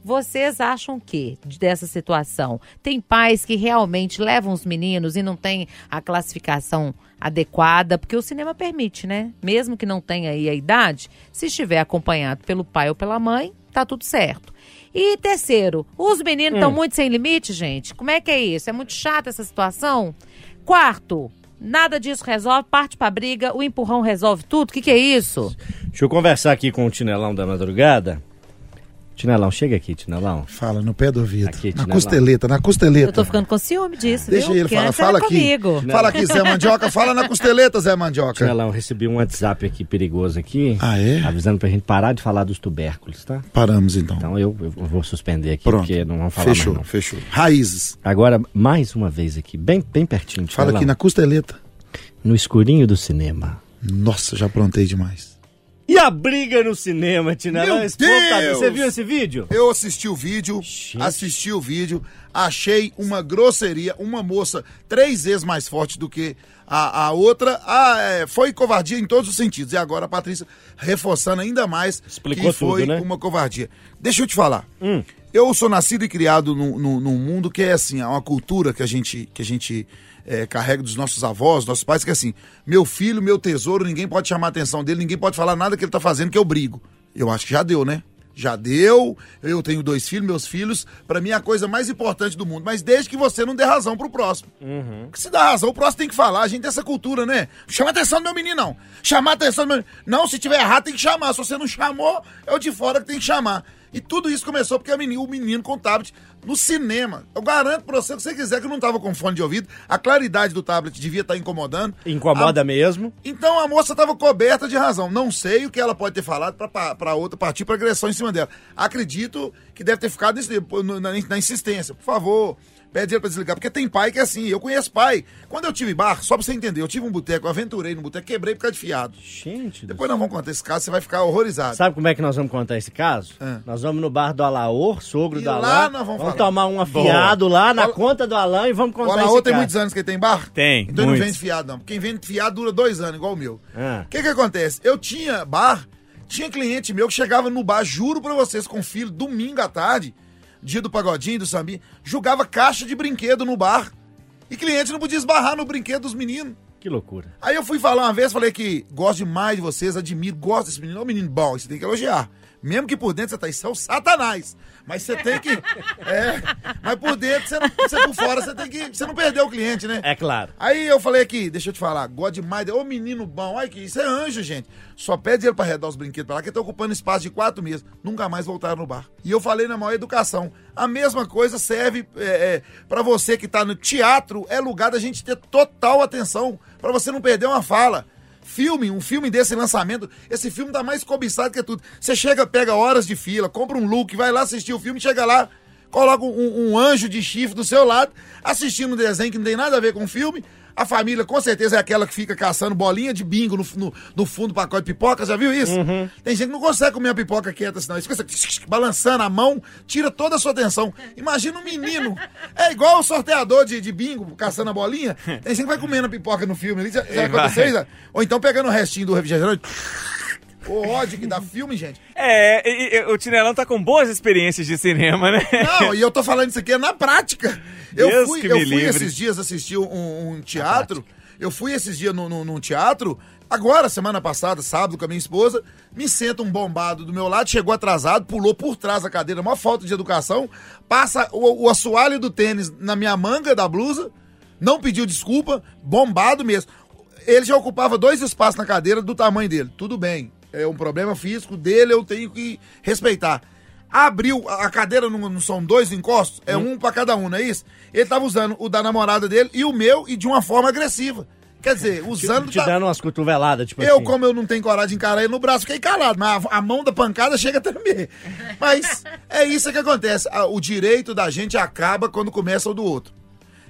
vocês acham o que dessa situação? Tem pais que realmente levam os meninos e não tem a classificação adequada, porque o cinema permite, né? Mesmo que não tenha aí a idade, se estiver acompanhado pelo pai ou pela mãe, tá tudo certo. E terceiro, os meninos estão muito sem limite, gente? Como é que é isso? É muito chata essa situação? Quarto, nada disso resolve, parte pra briga, o empurrão resolve tudo. O que, que é isso? Deixa eu conversar aqui com o Tinelão da madrugada. Tinelão, chega aqui, Tinelão. Fala no pé do ouvido. Aqui, na costeleta, na costeleta. Eu tô ficando com ciúme disso, Deixa viu? ele falar. Fala era aqui. comigo. Fala aqui, Zé Mandioca. Fala na costeleta, Zé Mandioca. Tinelão, recebi um WhatsApp aqui perigoso aqui. Ah, é? Avisando pra gente parar de falar dos tubérculos, tá? Paramos então. Então eu, eu vou suspender aqui, Pronto. porque não vamos falar Fechou, mais não. fechou. Raízes. Agora, mais uma vez aqui, bem, bem pertinho. Fala Tinelão. aqui na costeleta. No escurinho do cinema. Nossa, já aprontei demais. E a briga no cinema, Tinelão? Meu Deus! Você viu esse vídeo? Eu assisti o vídeo, assisti o vídeo, achei uma grosseria, uma moça três vezes mais forte do que a, a outra. Ah, é, foi covardia em todos os sentidos. E agora a Patrícia reforçando ainda mais Explicou que foi tudo, né? uma covardia. Deixa eu te falar. Hum. Eu sou nascido e criado num mundo que é assim, é uma cultura que a gente, que a gente é, carrega dos nossos avós, nossos pais, que é assim, meu filho, meu tesouro, ninguém pode chamar a atenção dele, ninguém pode falar nada que ele tá fazendo que eu brigo. Eu acho que já deu, né? Já deu, eu tenho dois filhos, meus filhos, pra mim é a coisa mais importante do mundo, mas desde que você não dê razão pro próximo. Porque se dá razão, o próximo tem que falar, a gente tem essa cultura, né? Chama a atenção do meu menino, não. Chamar a atenção do meu Não, se tiver errado, tem que chamar. Se você não chamou, é o de fora que tem que chamar. E tudo isso começou porque a menina, o menino com tablet no cinema. Eu garanto pra você que você quiser que eu não tava com fone de ouvido, a claridade do tablet devia estar incomodando. Incomoda A- mesmo. Então a moça estava coberta de razão. Não sei o que ela pode ter falado para outra partir para agressão em cima dela. Acredito que deve ter ficado nesse- na, na insistência. Por favor, pede ele para desligar. Porque tem pai que é assim. Eu conheço pai. Quando eu tive bar, só para você entender, eu tive um boteco, eu aventurei no boteco, quebrei por causa de fiado. Gente, Depois nós vamos contar esse caso, você vai ficar horrorizado. Sabe como é que nós vamos contar esse caso? É. Nós vamos no bar do Alaor, sogro E do lá Alain. nós vamos falar. tomar um afiado lá na Fala- conta do Alain e vamos O contar Alaô esse tem caso. muitos anos que ele tem bar? Tem, Então ele não muitos. vende fiado, não. Quem vende fiado dura dois anos, igual o meu. Ah. O que que acontece? Eu tinha bar, tinha cliente meu que chegava no bar, juro pra vocês, com filho, domingo à tarde, dia do pagodinho, do sambinha, jogava caixa de brinquedo no bar. E cliente não podia esbarrar no brinquedo dos meninos. Que loucura. Aí eu fui falar uma vez, falei que gosto demais de vocês, admiro, gosto desse menino. É um menino bom, você tem que elogiar. Mesmo que por dentro você tá, isso é o satanás. Mas você tem que. É. Mas por dentro, você, não, você por fora, você tem que. Você não perdeu o cliente, né? É claro. Aí eu falei aqui, deixa eu te falar, gosto demais. Ô menino bom, olha que isso é anjo, gente. Só pede ele pra arredar os brinquedos pra lá, que tá ocupando espaço de quatro meses. Nunca mais voltaram no bar. E eu falei na maior educação. A mesma coisa serve é, é, para você que tá no teatro, é lugar da gente ter total atenção, pra você não perder uma fala. Filme, um filme desse lançamento, esse filme tá mais cobiçado que tudo. Você chega, pega horas de fila, compra um look, vai lá assistir o filme, chega lá, coloca um, um anjo de chifre do seu lado, assistindo um desenho que não tem nada a ver com o filme. A família, com certeza, é aquela que fica caçando bolinha de bingo no, no, no fundo do pacote de pipoca, já viu isso? Tem gente que não consegue comer a pipoca quieta assim, não. Isso fica assim, balançando a mão, tira toda a sua atenção. Imagina um menino. É igual o sorteador de, de bingo, caçando a bolinha. Tem gente que vai comendo a pipoca no filme ali. Já, já aconteceu isso? Ou então pegando o restinho do refrigerante. O ódio que dá filme, gente. É, e- e- o Tinelão tá com boas experiências de cinema, né? Não, e eu tô falando isso aqui na prática. Eu Deus fui, eu fui livre. esses dias assistir um, um teatro. Eu fui esses dias num, num- num teatro. Agora, semana passada, sábado, com a minha esposa, me senta um bombado do meu lado, chegou atrasado, pulou por trás da cadeira, uma falta de educação, passa o, o assoalho do tênis na minha manga da blusa, não pediu desculpa, bombado mesmo. Ele já ocupava dois espaços na cadeira do tamanho dele. Tudo bem, é um problema físico dele, eu tenho que respeitar. Abriu, a cadeira não, não são dois encostos? É um pra cada um, não é isso? Ele tava usando o da namorada dele e o meu e de uma forma agressiva. Quer dizer, usando. Te da- dando umas cotoveladas, tipo eu, assim. como eu não tenho coragem de encarar ele no braço, fiquei calado, mas a, a mão da pancada chega a tremer. Mas é isso que acontece. O direito da gente acaba quando começa o do outro.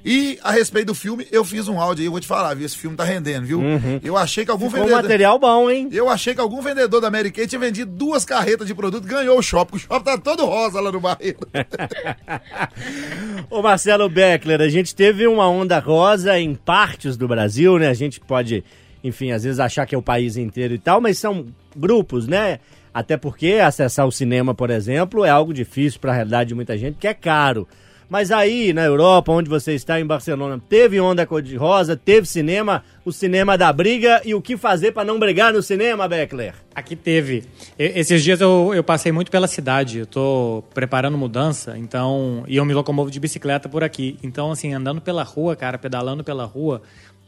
E a respeito do filme, eu fiz um áudio aí, eu vou te falar, viu? Esse filme tá rendendo, viu? Eu achei que algum Ficou vendedor. material bom, hein? Eu achei que algum vendedor da Mary Kay tinha vendido duas carretas de produto, ganhou o shopping. O shopping tá todo rosa lá no barreiro. Ô Marcelo Beckler, a gente teve uma onda rosa em partes do Brasil, né? A gente pode, enfim, às vezes achar que é o país inteiro e tal, mas são grupos, né? Até porque acessar o cinema, por exemplo, é algo difícil para a realidade de muita gente, que é caro. Mas aí, na Europa, onde você está, em Barcelona, teve onda cor-de-rosa, teve cinema, o cinema da briga, e o que fazer para não brigar no cinema, Beckler? Aqui teve. Esses dias eu, eu passei muito pela cidade. Eu tô preparando mudança, então. E eu me locomovo de bicicleta por aqui. Então, assim, andando pela rua, cara, pedalando pela rua,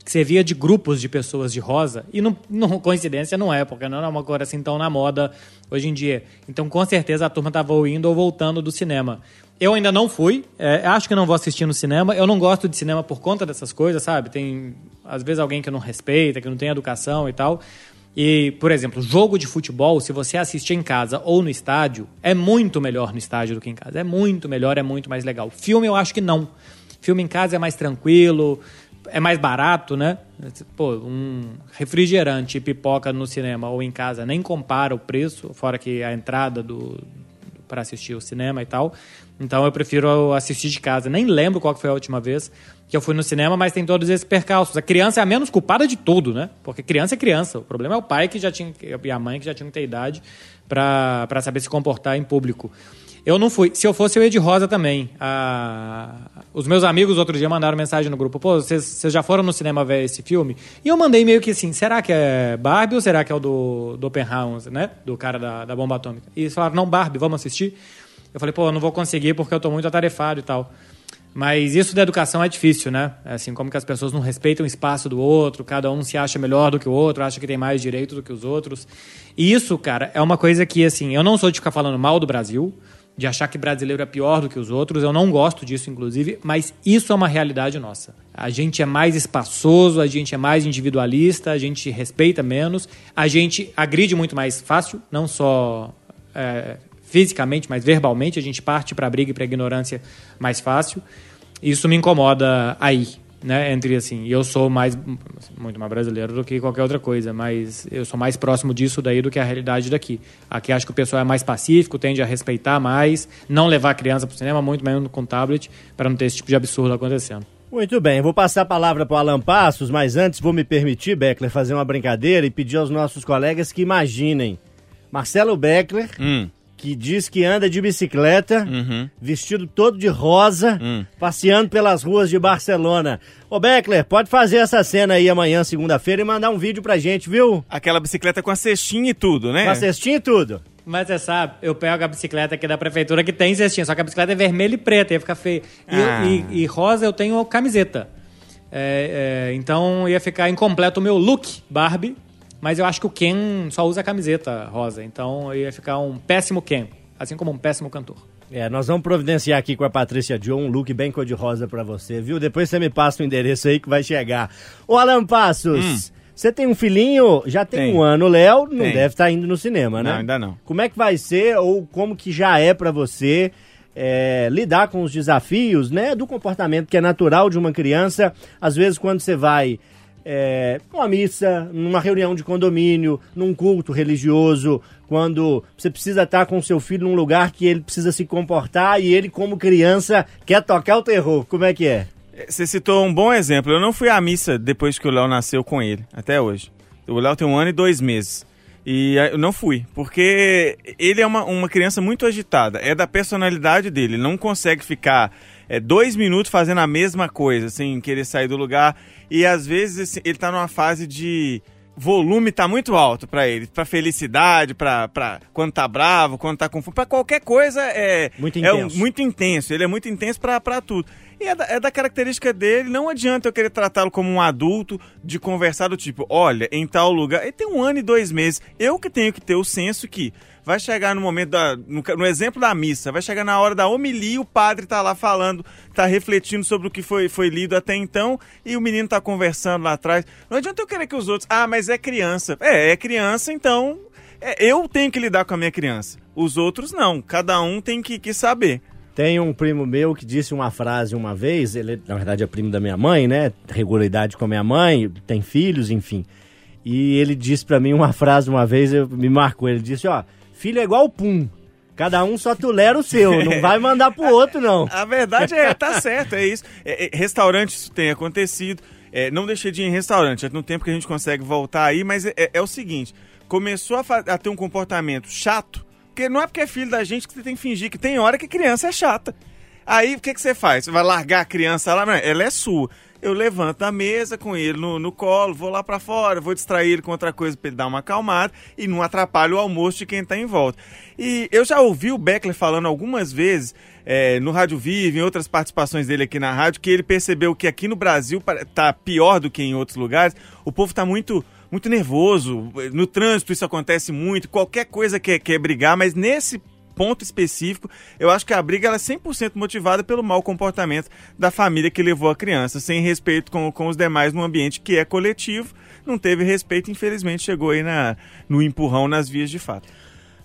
que você via de grupos de pessoas de rosa. E não, não coincidência não é, porque não é uma cor assim tão na moda hoje em dia. Então, com certeza, a turma tava indo ou voltando do cinema. Eu ainda não fui, é, acho que não vou assistir no cinema. Eu não gosto de cinema por conta dessas coisas, sabe? Tem, às vezes, alguém que não respeita, que não tem educação e tal. E, por exemplo, jogo de futebol, se você assistir em casa ou no estádio, é muito melhor no estádio do que em casa. É muito melhor, é muito mais legal. Filme eu acho que não. Filme em casa é mais tranquilo, é mais barato, né? Pô, um refrigerante e pipoca no cinema ou em casa nem compara o preço, fora que a entrada do para assistir o cinema e tal. Então eu prefiro assistir de casa. Nem lembro qual foi a última vez que eu fui no cinema, mas tem todos esses percalços. A criança é a menos culpada de tudo, né? Porque criança é criança. O problema é o pai que já tinha e a mãe que já tinham que ter idade para saber se comportar em público. Eu não fui. Se eu fosse, eu ia de rosa também. Ah, os meus amigos outro dia mandaram mensagem no grupo: pô, vocês já foram no cinema ver esse filme? E eu mandei meio que assim: será que é Barbie ou será que é o do, do Oppenheimer, né? Do cara da, da bomba atômica? E eles falaram: não, Barbie, vamos assistir? Eu falei: pô, eu não vou conseguir porque eu tô muito atarefado e tal. Mas isso da educação é difícil, né? É Assim, como que as pessoas não respeitam o espaço do outro, cada um se acha melhor do que o outro, acha que tem mais direito do que os outros. E isso, cara, é uma coisa que, assim, eu não sou de ficar falando mal do Brasil, de achar que brasileiro é pior do que os outros, eu não gosto disso, inclusive, mas isso é uma realidade nossa. A gente é mais espaçoso, a gente é mais individualista, a gente respeita menos, a gente agride muito mais fácil, não só é, fisicamente, mas verbalmente, a gente parte para a briga e para a ignorância mais fácil. Isso me incomoda aí, né? Entre assim, e eu sou mais muito mais brasileiro do que qualquer outra coisa, mas eu sou mais próximo disso daí do que a realidade daqui. Aqui acho que o pessoal é mais pacífico, tende a respeitar mais, não levar a criança para o cinema, muito menos com tablet, para não ter esse tipo de absurdo acontecendo. Muito bem, vou passar a palavra para o Alan Passos, mas antes vou me permitir, Beckler, fazer uma brincadeira e pedir aos nossos colegas que imaginem Marcelo Beckler, Hum, que diz que anda de bicicleta, uhum. vestido todo de rosa, Hum. passeando pelas ruas de Barcelona. Ô Beckler, pode fazer essa cena aí amanhã, segunda-feira, e mandar um vídeo pra gente, viu? Aquela bicicleta com a cestinha e tudo, né? Com a cestinha e tudo. Mas você sabe, eu pego a bicicleta aqui da prefeitura que tem cestinha, só que a bicicleta é vermelha e preta, ia ficar feio. E, Ah. e- e rosa eu tenho camiseta. É, é, então ia ficar incompleto o meu look Barbie, mas eu acho que o Ken só usa camiseta rosa, então ia ficar um péssimo Ken, assim como um péssimo cantor. É, nós vamos providenciar aqui com a Patrícia John um look bem cor-de-rosa pra você, viu? Depois você me passa o endereço aí que vai chegar. Ô Alan Passos, você tem um filhinho, já tem Tem. um ano, Léo não Tem. deve estar indo no cinema, né? Não, ainda não. Como é que vai ser ou como que já é pra você é, lidar com os desafios, né, do comportamento que é natural de uma criança. Às vezes, quando você vai é, numa missa, numa reunião de condomínio, num culto religioso, quando você precisa estar com seu filho num lugar que ele precisa se comportar e ele, como criança, quer tocar o terror. Como é que é? Você citou um bom exemplo. Eu não fui à missa depois que o Léo nasceu com ele, até hoje. O Léo tem um ano e dois meses. E eu não fui, porque ele é uma, uma criança muito agitada, é da personalidade dele, ele não consegue ficar é, dois minutos fazendo a mesma coisa, sem querer sair do lugar. E às vezes assim, ele tá numa fase de volume tá muito alto para ele, para felicidade, para quando tá bravo, quando tá com fome, para qualquer coisa é muito intenso. É um, muito intenso. Ele é muito intenso para tudo. E é da, é da, característica dele, não adianta eu querer tratá-lo como um adulto, de conversar do tipo, olha, em tal lugar. Ele tem um ano e dois meses. Eu que tenho que ter o senso que vai chegar no momento da. No, no, exemplo da missa, vai chegar na hora da homilia, o padre tá lá falando, tá refletindo sobre o que foi, foi lido até então, e o menino tá conversando lá atrás. Não adianta eu querer que os outros. Ah, mas é criança. É, é criança, então. É, eu tenho que lidar com a minha criança. Os outros não. Cada um tem que, que saber. Tem um primo meu que disse uma frase uma vez, ele na verdade é primo da minha mãe, né? Regularidade com a minha mãe, tem filhos, enfim. E ele disse para mim uma frase uma vez, eu, me marcou, ele disse, ó, filho é igual pum. Cada um só tolera o seu, não vai mandar pro outro, não. A verdade é, tá certo, é isso. É, é, restaurante isso tem acontecido. É, não deixei de ir em restaurante, é no tempo que a gente consegue voltar aí, mas é, é o seguinte: começou a, a ter um comportamento chato, porque não é porque é filho da gente que você tem que fingir que tem hora que criança é chata. Aí o que, que você faz? Você vai largar a criança lá? Ela é sua. Eu levanto a mesa com ele no, no colo, vou lá para fora, vou distrair ele com outra coisa para ele dar uma acalmada e não atrapalho o almoço de quem tá em volta. E eu já ouvi o Beckler falando algumas vezes é, no Rádio Vive, em outras participações dele aqui na rádio, que ele percebeu que aqui no Brasil tá pior do que em outros lugares. O povo tá muito muito nervoso. No trânsito isso acontece muito. Qualquer coisa quer, quer brigar, mas nesse ponto específico, eu acho que a briga ela é 100% motivada pelo mau comportamento da família que levou a criança, sem respeito com, com os demais no ambiente que é coletivo. Não teve respeito, infelizmente chegou aí na, no empurrão nas vias de fato.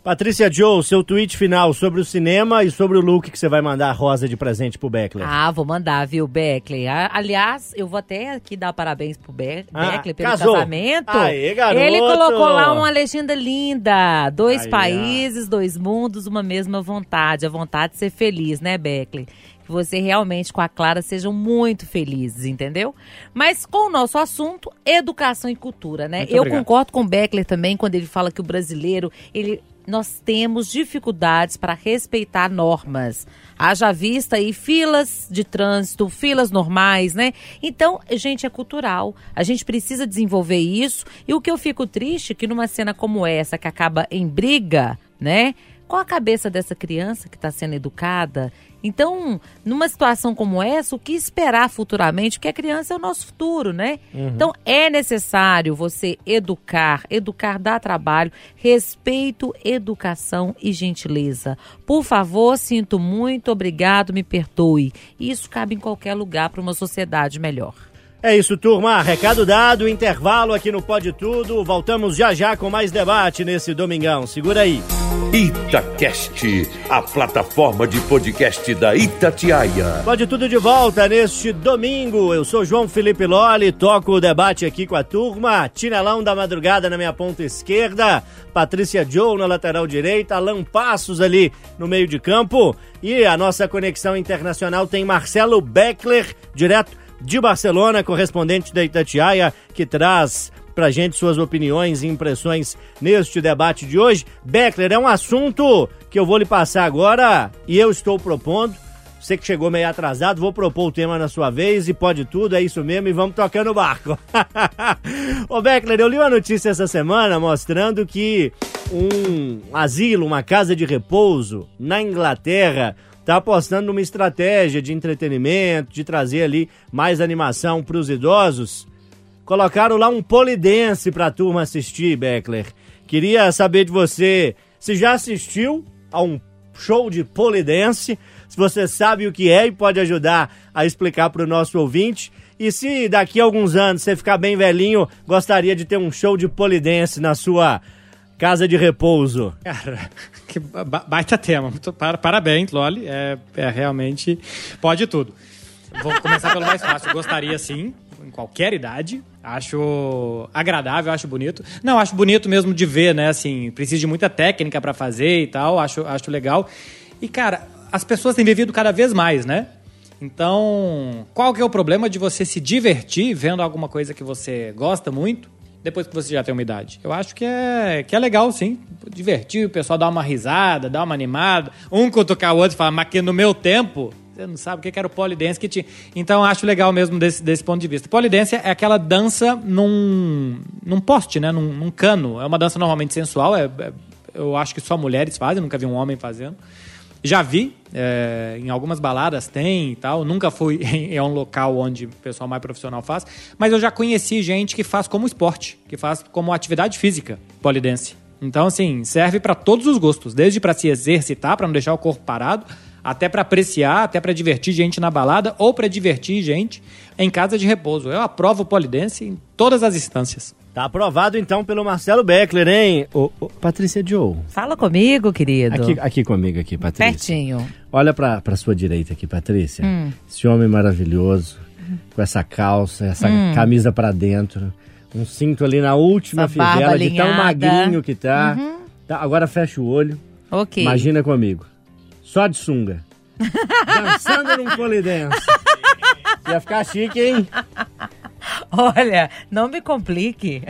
Patrícia Joe, seu tweet final sobre o cinema e sobre o look que você vai mandar a rosa de presente pro Beckler. Ah, vou mandar, viu, Beckler. Aliás, eu vou até aqui dar parabéns pro Be ah, Beckler pelo casou. casamento. Aê, garoto. Ele colocou lá uma legenda linda. Dois Aí, países, dois mundos, uma mesma vontade. A vontade de ser feliz, né, Beckler? que você realmente com a Clara sejam muito felizes, entendeu? Mas com o nosso assunto, educação e cultura, né? Muito Eu obrigado. concordo com o Beckler também quando ele fala que o brasileiro, ele nós temos dificuldades para respeitar normas. Haja vista aí filas de trânsito, filas normais, né? Então, gente, é cultural. A gente precisa desenvolver isso. E o que eu fico triste é que numa cena como essa, que acaba em briga, né? Qual a cabeça dessa criança que está sendo educada? Então, numa situação como essa, o que esperar futuramente? Porque a criança é o nosso futuro, né? Uhum. Então, é necessário você educar. Educar dá trabalho. Respeito, educação e gentileza. Por favor, sinto muito, obrigado, me perdoe. Isso cabe em qualquer lugar para uma sociedade melhor. É isso, turma. Recado dado, intervalo aqui no Pode Tudo. Voltamos já já com mais debate nesse domingão. Segura aí. Itacast, a plataforma de podcast da Itatiaia. Pode Tudo de volta neste domingo. Eu sou João Felipe Loli, toco o debate aqui com a turma. Tinelão da madrugada na minha ponta esquerda, Patrícia Joe na lateral direita, Alan Passos ali no meio de campo. E a nossa conexão internacional tem Marcelo Beckler, direto de Barcelona, correspondente da Itatiaia, que traz pra gente suas opiniões e impressões neste debate de hoje. Beckler, é um assunto que eu vou lhe passar agora e eu estou propondo. Você que chegou meio atrasado, vou propor o tema na sua vez e pode tudo, é isso mesmo, e vamos tocando o barco. Ô Beckler, eu li uma notícia essa semana mostrando que um asilo, uma casa de repouso na Inglaterra tá apostando numa estratégia de entretenimento, de trazer ali mais animação para os idosos. Colocaram lá um polidense para a turma assistir, Beckler. Queria saber de você se já assistiu a um show de polidense, se você sabe o que é e pode ajudar a explicar para o nosso ouvinte. E se daqui a alguns anos você ficar bem velhinho, gostaria de ter um show de polidense na sua casa de repouso? Cara, que ba- baita tema. Parabéns, Loli. É, é realmente. Pode tudo. Vou começar pelo mais fácil. Gostaria sim, em qualquer idade. Acho agradável, acho bonito. Não, acho bonito mesmo de ver, né? Assim, precisa de muita técnica pra fazer e tal. Acho, acho legal. E, cara, as pessoas têm vivido cada vez mais, né? Então, qual que é o problema de você se divertir vendo alguma coisa que você gosta muito depois que você já tem uma idade? Eu acho que é, que é legal, sim. Divertir, o pessoal dá uma risada, dá uma animada. Um cutucar o outro e falar, mas que no meu tempo, você não sabe o que era o polidense que tinha. Então, acho legal mesmo desse, desse ponto de vista. Polidense é aquela dança num, num poste, né? Num, num cano. É uma dança normalmente sensual. É, é- eu acho que só mulheres fazem, nunca vi um homem fazendo. Já vi, é, em algumas baladas tem e tal. Nunca fui em, em um local onde o pessoal mais profissional faz. Mas eu já conheci gente que faz como esporte, que faz como atividade física, polidense. Então, assim, serve para todos os gostos. Desde para se exercitar, para não deixar o corpo parado, até para apreciar, até para divertir gente na balada ou para divertir gente em casa de repouso. Eu aprovo o polidense em todas as instâncias. Tá aprovado então pelo Marcelo Beckler, hein? Ô, ô, Patrícia Joe. Fala comigo, querido. Aqui, aqui comigo, aqui, Patrícia. Pertinho. Olha pra, pra sua direita aqui, Patrícia. Hum. Esse homem maravilhoso, com essa calça, essa Hum. camisa pra dentro, um cinto ali na última Essa fivela, de tão magrinho que tá. Uhum. Tá, Agora fecha o olho. Ok. Imagina comigo. Só de sunga. Dançando num polidense. Ia ficar chique, hein? Olha, não me complique.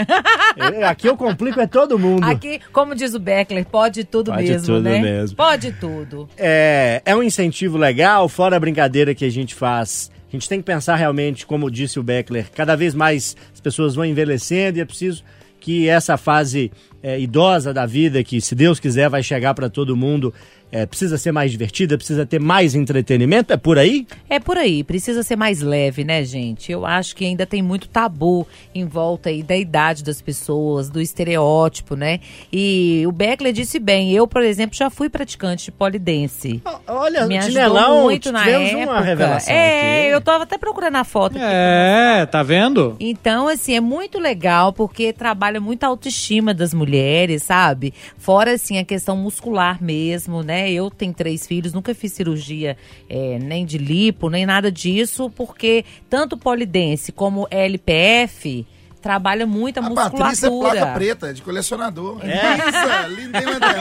Eu- Aqui eu complico é todo mundo. Aqui, como diz o Beckler, pode tudo Pode mesmo, tudo né? mesmo. Pode tudo. É, é um incentivo legal, fora a brincadeira que a gente faz. A gente tem que pensar realmente, como disse o Beckler, cada vez mais as pessoas vão envelhecendo e é preciso que essa fase é, idosa da vida, que se Deus quiser vai chegar para todo mundo, é, precisa ser mais divertida, precisa ter mais entretenimento. É por aí? É por aí, precisa ser mais leve, né, gente? Eu acho que ainda tem muito tabu em volta aí da idade das pessoas, do estereótipo, né? E o Beckler disse bem, eu, por exemplo, já fui praticante de polidense. Olha, Me ajudou Tinelão, muito na época. uma revelação é, aqui. eu tava até procurando a foto aqui. É, tá vendo? Então, assim, é muito legal porque trabalha muito a autoestima das mulheres, sabe? Fora, assim, a questão muscular mesmo, né? Eu tenho três filhos, nunca fiz cirurgia é, nem de lipo, nem nada disso, porque tanto polidense como LPF trabalha muito a, A musculatura. Patrícia é placa preta, é de colecionador. É. Lisa, linda tem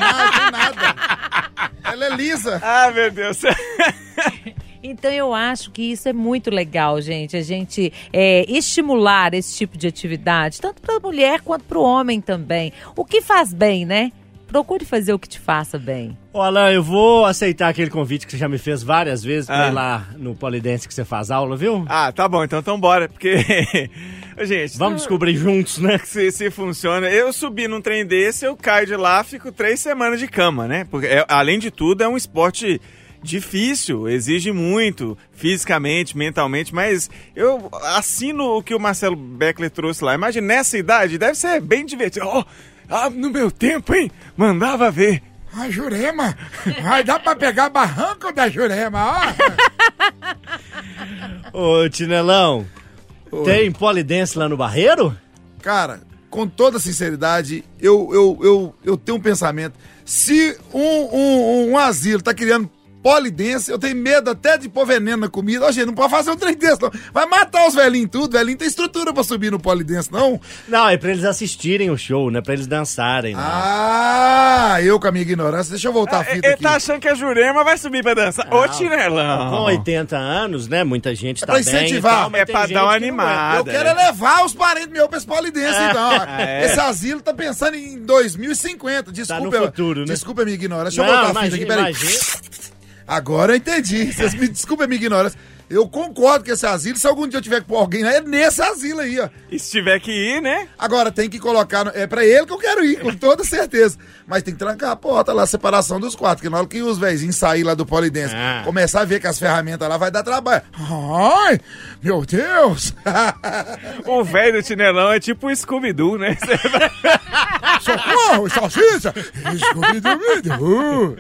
nada. Ela é lisa. Ah, meu Deus. Então eu acho que isso é muito legal, gente. A gente é, estimular esse tipo de atividade, tanto para a mulher quanto para o homem também. O que faz bem, né? Procure fazer o que te faça bem. Ô, Alan, eu vou aceitar aquele convite que você já me fez várias vezes pra Ah. ir lá no Polidense que você faz aula, viu? Ah, tá bom, então, então bora, porque. Gente, Vamos descobrir juntos, né? Se, se funciona. Eu subi num trem desse, eu caio de lá, fico três semanas de cama, né? Porque, é- além de tudo, é um esporte difícil, exige muito, fisicamente, mentalmente, mas eu assino o que o Marcelo Beckler trouxe lá. Imagina, nessa idade, deve ser bem divertido. Oh, ah, no meu tempo, hein? Mandava ver. A Jurema. Vai dar pra pegar barranco da Jurema, ó. Ô, Tinelão, tem polidense lá no Barreiro? Cara, com toda sinceridade, eu, eu, eu, eu tenho um pensamento. Se um, um, um asilo tá criando polidense, eu tenho medo até de pôr veneno na comida. Ó, gente, não pode fazer um trem desse, não. Vai matar os velhinhos tudo. Velhinho tem estrutura pra subir no polidense, não. Não, é pra eles assistirem o show, né? Pra eles dançarem. né? Ah, eu com a minha ignorância. Deixa eu voltar a fita Ele aqui. tá achando que a Jurema vai subir pra dançar. Ô, Tinelão. Com 80 anos, né? Muita gente É tá pra bem. incentivar. tal, É pra dar uma que animada. Eu quero é levar os parentes meus pra esse polidense, então. É. Esse asilo tá pensando em 2050. Desculpa, no eu- futuro, né? Desculpa a minha ignorância. Deixa eu Não, voltar a fita imagina, aqui, peraí. imagina. Agora eu entendi. Vocês me desculpem a minha. Eu concordo com esse asilo. Se algum dia eu tiver que pôr alguém lá, é nesse asilo aí, ó. E se tiver que ir, né? Agora tem que colocar. no- É pra ele que eu quero ir, com toda certeza. Mas tem que trancar a porta lá, a separação dos quatro. Porque na hora que os velhinhos saírem lá do polidense, Ah. começar a ver que as ferramentas lá vai dar trabalho. Ai, meu Deus! O velho do Tinelão é tipo o Scooby-Doo, né? Socorro, salsicha. Scooby-Doo.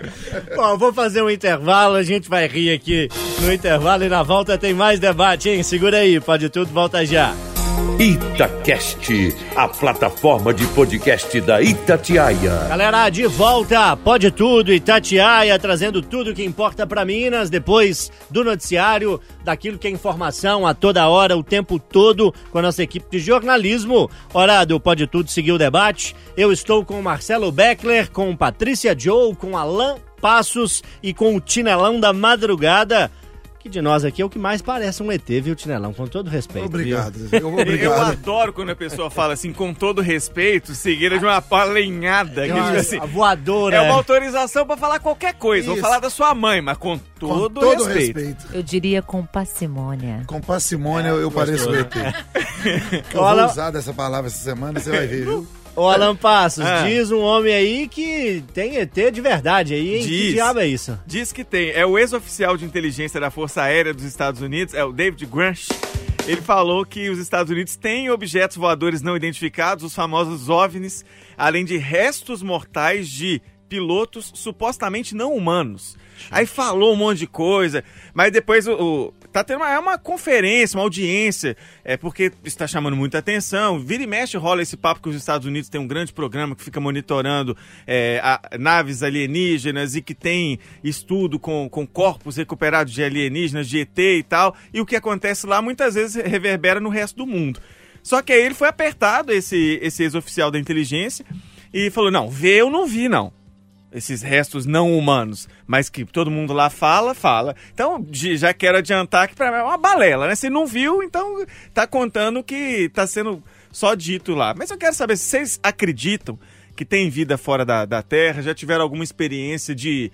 Bom, vou fazer um intervalo, a gente vai rir aqui no intervalo e na volta tem mais debate, hein? Segura aí, pode tudo, volta já. Itacast, a plataforma de podcast da Itatiaia. Galera, de volta, pode tudo, Itatiaia, trazendo tudo que importa para Minas, depois do noticiário, daquilo que é informação a toda hora, o tempo todo, com a nossa equipe de jornalismo. Hora do Pode Tudo seguir o debate. Eu estou com Marcelo Beckler, com Patrícia Joe, com Alan Passos e com o Tinelão da Madrugada. Que de nós aqui é o que mais parece um ET, viu, Tinelão? Com todo respeito. Obrigado. viu? Eu, Eu obrigado. adoro quando a pessoa fala assim, com todo respeito, seguida de uma palenhada. Que, tipo assim, a voadora. é uma autorização pra falar qualquer coisa. Vou Isso. falar da sua mãe, mas com Com todo, todo respeito. respeito. Eu diria com parcimônia. Com parcimônia eu, eu pareço o ET. Eu vou usar dessa palavra essa semana, você vai ver, viu? Ô, Alan Passos, Ah. diz um homem aí que tem ET de verdade aí, hein? Que Diz. diabo é isso? Diz que tem. É o ex-oficial de inteligência da Força Aérea dos Estados Unidos, é o David Grush. Ele falou que os Estados Unidos têm objetos voadores não identificados, os famosos OVNIs, além de restos mortais de pilotos supostamente não humanos. Aí falou um monte de coisa, mas depois o, o- tá tendo uma, é uma conferência, uma audiência, é porque está chamando muita atenção. Vira e mexe rola esse papo que os Estados Unidos têm um grande programa que fica monitorando é, a- naves alienígenas e que tem estudo com, com corpos recuperados de alienígenas, de ET e tal. E o que acontece lá muitas vezes reverbera no resto do mundo. Só que aí ele foi apertado, esse, esse ex-oficial da inteligência, e falou: não, ver eu não vi, não esses restos não humanos, mas que todo mundo lá fala, fala. Então, já quero adiantar que pra mim é uma balela, né? Você não viu, então tá contando que tá sendo só dito lá. Mas eu quero saber se vocês acreditam que tem vida fora da, da Terra, já tiveram alguma experiência de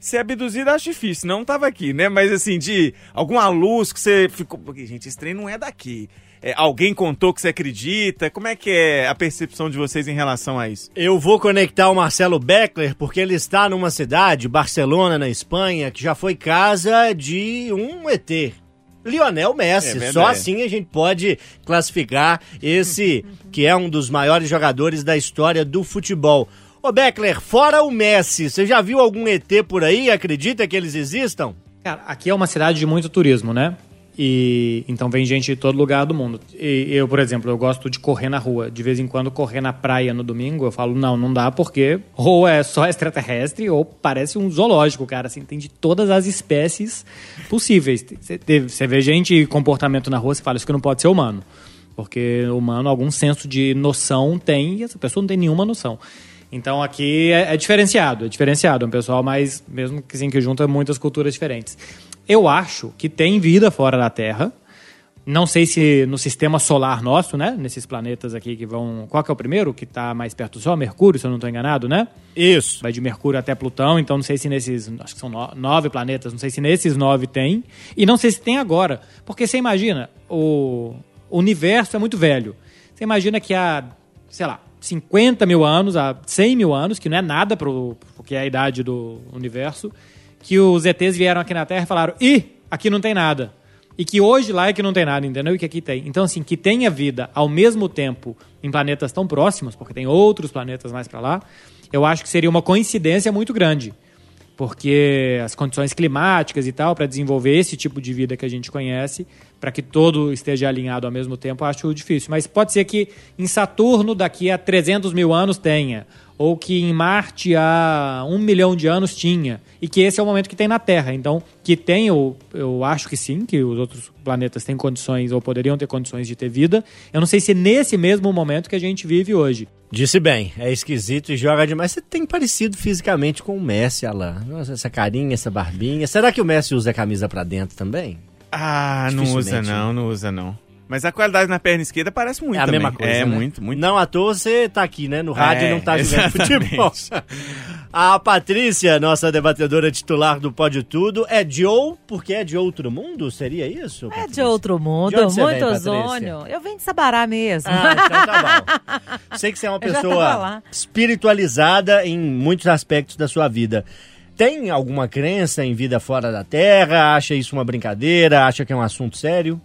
ser abduzido, acho difícil, não tava aqui, né? Mas assim, de alguma luz que você ficou. Porque, gente, esse trem não é daqui. É, alguém contou que você acredita? Como é que é a percepção de vocês em relação a isso? Eu vou conectar o Marcelo Beckler porque ele está numa cidade, Barcelona, na Espanha, que já foi casa de um ET. Lionel É Messi. verdade. Só assim a gente pode classificar esse que é um dos maiores jogadores da história do futebol. Ô Beckler, fora o Messi, você já viu algum ET por aí? Acredita que eles existam? Cara, aqui é uma cidade de muito turismo, né? E então vem gente de todo lugar do mundo. E eu, por exemplo, eu gosto de correr na rua. De vez em quando correr na praia no domingo, eu falo, não, não dá porque ou é só extraterrestre ou parece um zoológico, cara, assim, tem de todas as espécies possíveis. Você vê gente e comportamento na rua, você fala, isso que não pode ser humano. Porque humano, algum senso de noção tem e essa pessoa não tem nenhuma noção. Então aqui é, é diferenciado, é diferenciado. É um pessoal mais, mesmo que sim, que junta muitas culturas diferentes. Eu acho que tem vida fora da Terra. Não sei se no sistema solar nosso, né? Nesses planetas aqui que vão. Qual que é o primeiro que está mais perto do Sol? Mercúrio, se eu não estou enganado, né? Isso. Vai de Mercúrio até Plutão, então não sei se nesses. Acho que são no- nove planetas, não sei se nesses nove tem. E não sei se tem agora. Porque você imagina, o o universo é muito velho. Você imagina que há, sei lá, 50 mil anos, há 100 mil anos, que não é nada pro, porque é a idade do universo, que os ETs vieram aqui na Terra e falaram: ih, aqui não tem nada. E que hoje lá é que não tem nada, entendeu? E que aqui tem. Então, assim, que tenha vida ao mesmo tempo em planetas tão próximos, porque tem outros planetas mais para lá, eu acho que seria uma coincidência muito grande. Porque as condições climáticas e tal, para desenvolver esse tipo de vida que a gente conhece, para que todo esteja alinhado ao mesmo tempo, acho difícil. Mas pode ser que em Saturno, daqui a 300 mil anos, tenha. Ou que em Marte, há um milhão de anos, tinha. E que esse é o momento que tem na Terra. Então, que tem, eu, eu acho que sim, que os outros planetas têm condições, ou poderiam ter condições de ter vida. Eu não sei se nesse mesmo momento que a gente vive hoje. Disse bem, é esquisito e joga demais. Você tem parecido fisicamente com o Messi, Alan. Nossa, essa carinha, essa barbinha. Será que o Messi usa a camisa pra dentro também? Ah, não usa não, não usa não. Mas a qualidade na perna esquerda parece muito é a também. mesma coisa. É, né? muito, muito. Não à toa você tá aqui, né? No rádio É, e não tá jogando exatamente. futebol. A Patrícia, nossa debatedora titular do Pode Tudo, é de ou porque é de outro mundo? Seria isso? É de Patrícia? outro mundo, De muito vem, Patrícia? ozônio. Eu venho de Sabará mesmo. Ah, então tá bom. Sei que você é uma pessoa espiritualizada em muitos aspectos da sua vida. Tem alguma crença em vida fora da Terra? Acha isso uma brincadeira? Acha que é um assunto sério?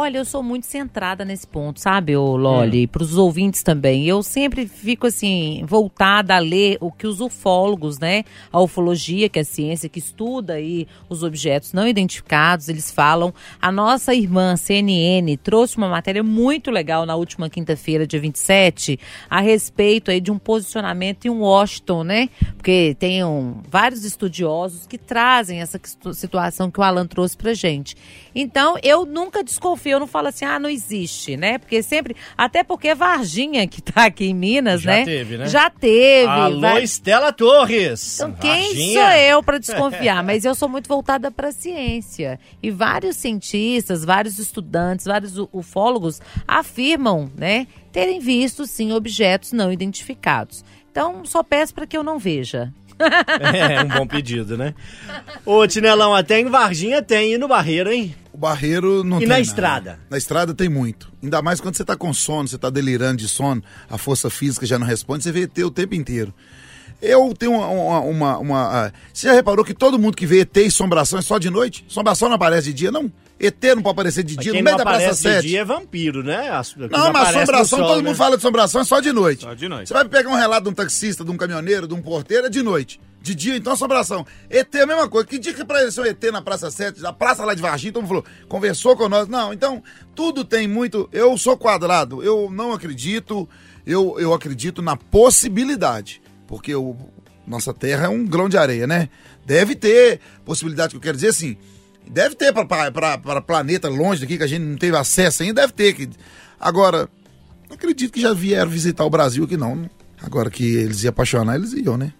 Olha, eu sou muito centrada nesse ponto, sabe, ô Loli? Para os ouvintes também. Eu sempre fico assim, voltada a ler o que os ufólogos, né? A ufologia, que é a ciência que estuda aí os objetos não identificados, eles falam. A nossa irmã CNN trouxe uma matéria muito legal na última quinta-feira, dia 27, a respeito aí de um posicionamento em Washington, né? Porque tem um, vários estudiosos que trazem essa situação que o Alan trouxe pra gente. Então, eu nunca desconfio, eu não falo assim, ah, não existe, né? Porque sempre, até porque Varginha, que tá aqui em Minas, Já né? teve, né? Já teve. Alô, vai- Estela Torres. então, quem Varginha. sou eu para desconfiar? Mas eu sou muito voltada para a ciência. E vários cientistas, vários estudantes, vários ufólogos afirmam, né, terem visto sim objetos não identificados. Então, só peço para que eu não veja. É, um bom pedido, né? Ô, Tinelão, até em Varginha tem, e no Barreiro, hein? O barreiro não E tem na nada. estrada? Na estrada tem muito. Ainda mais quando você tá com sono, você tá delirando de sono, a força física já não responde, você vê ET o tempo inteiro. Eu tenho uma. uma, uma- uma, ah, você já reparou que todo mundo que vê ET e assombração é só de noite? Assombração não aparece de dia, não? ET não pode aparecer de dia, no meio da Praça aparece de 7. dia é vampiro, né? As- Não, mas assombração, sol, todo né? mundo fala de assombração, é só de noite. Só de noite. Você vai pegar um relato de um taxista, de um caminhoneiro, de um porteiro, é de noite. De dia, então, assombração. ET é a mesma coisa. Que dia que apareceu ET na Praça 7, na praça lá de Varginha, todo mundo falou, conversou com nós. Não, então, tudo tem muito... Eu sou quadrado, eu não acredito, eu, eu acredito na possibilidade. Porque o, nossa Terra é um grão de areia, né? Deve ter possibilidade, que eu quero dizer assim... Deve ter para planeta longe daqui, que a gente não teve acesso ainda, deve ter. Que... Agora, não acredito que já vieram visitar o Brasil aqui, não. Agora que eles iam apaixonar, eles iam, né?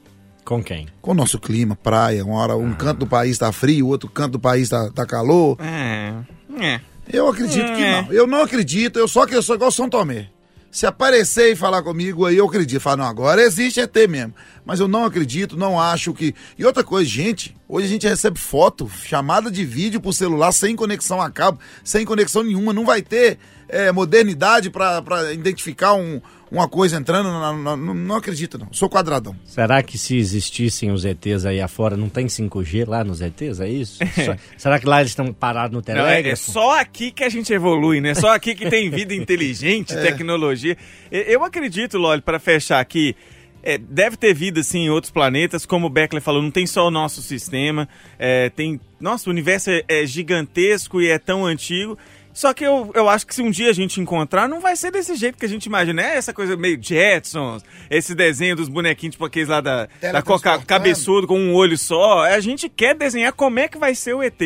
Com quem? Com o nosso clima, praia, uma hora um canto do país tá frio, o outro canto do país tá, tá calor. É. É. Eu acredito que É. não. Eu não acredito, eu só que eu sou igual São Tomé. Se aparecer e falar comigo, aí eu acredito. Falar, não, agora existe ET mesmo. Mas eu não acredito, não acho que. E outra coisa, gente, hoje a gente recebe foto, chamada de vídeo por celular sem conexão a cabo, sem conexão nenhuma. Não vai ter é, modernidade pra identificar um- uma coisa entrando. na- na- não, não acredito, não. Sou quadradão. Será que se existissem os ETs aí afora, não tem 5G lá nos ETs? É isso? Só- será que lá eles estão parados no Não, é, é telégrafo? só aqui que a gente evolui, né? Só aqui que tem vida inteligente, tecnologia. E- Eu acredito, Loli, para fechar aqui, é, deve ter vida sim em outros planetas, como o Beckler falou, não tem só o nosso sistema, é, tem. Nossa, o universo é, é gigantesco e é tão antigo. Só que eu, eu acho que se um dia a gente encontrar, não vai ser desse jeito que a gente imagina. É essa coisa meio Jetsons, esse desenho dos bonequinhos, tipo aqueles lá da, da Coca cabeçudo com um olho só. A gente quer desenhar como é que vai ser o ET.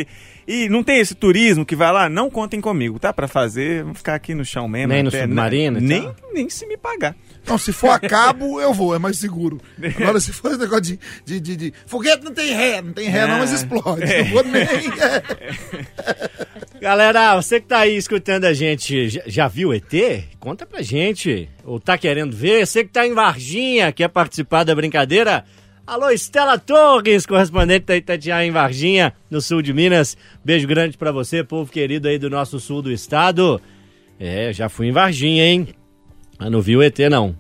E não tem esse turismo que vai lá? Não contem comigo, tá? Pra fazer, vamos ficar aqui no chão mesmo. Nem no até- submarino e Nem, nem se me pagar. Não, se for a cabo, eu vou, é mais seguro. Agora, se for esse negócio de, de, de, de- Foguete não tem ré, não tem ré, não, mas Ah. explode. Não vou nem. Galera, você que tá aí escutando a gente, já, já viu ET? Conta pra gente. Ou tá querendo ver? Você que tá em Varginha, quer participar da brincadeira? Alô, Estela Torres, correspondente da Itatiaia em Varginha, no sul de Minas. Beijo grande pra você, povo querido aí do nosso sul do estado. É, já fui em Varginha, hein? Mas não viu ET, não.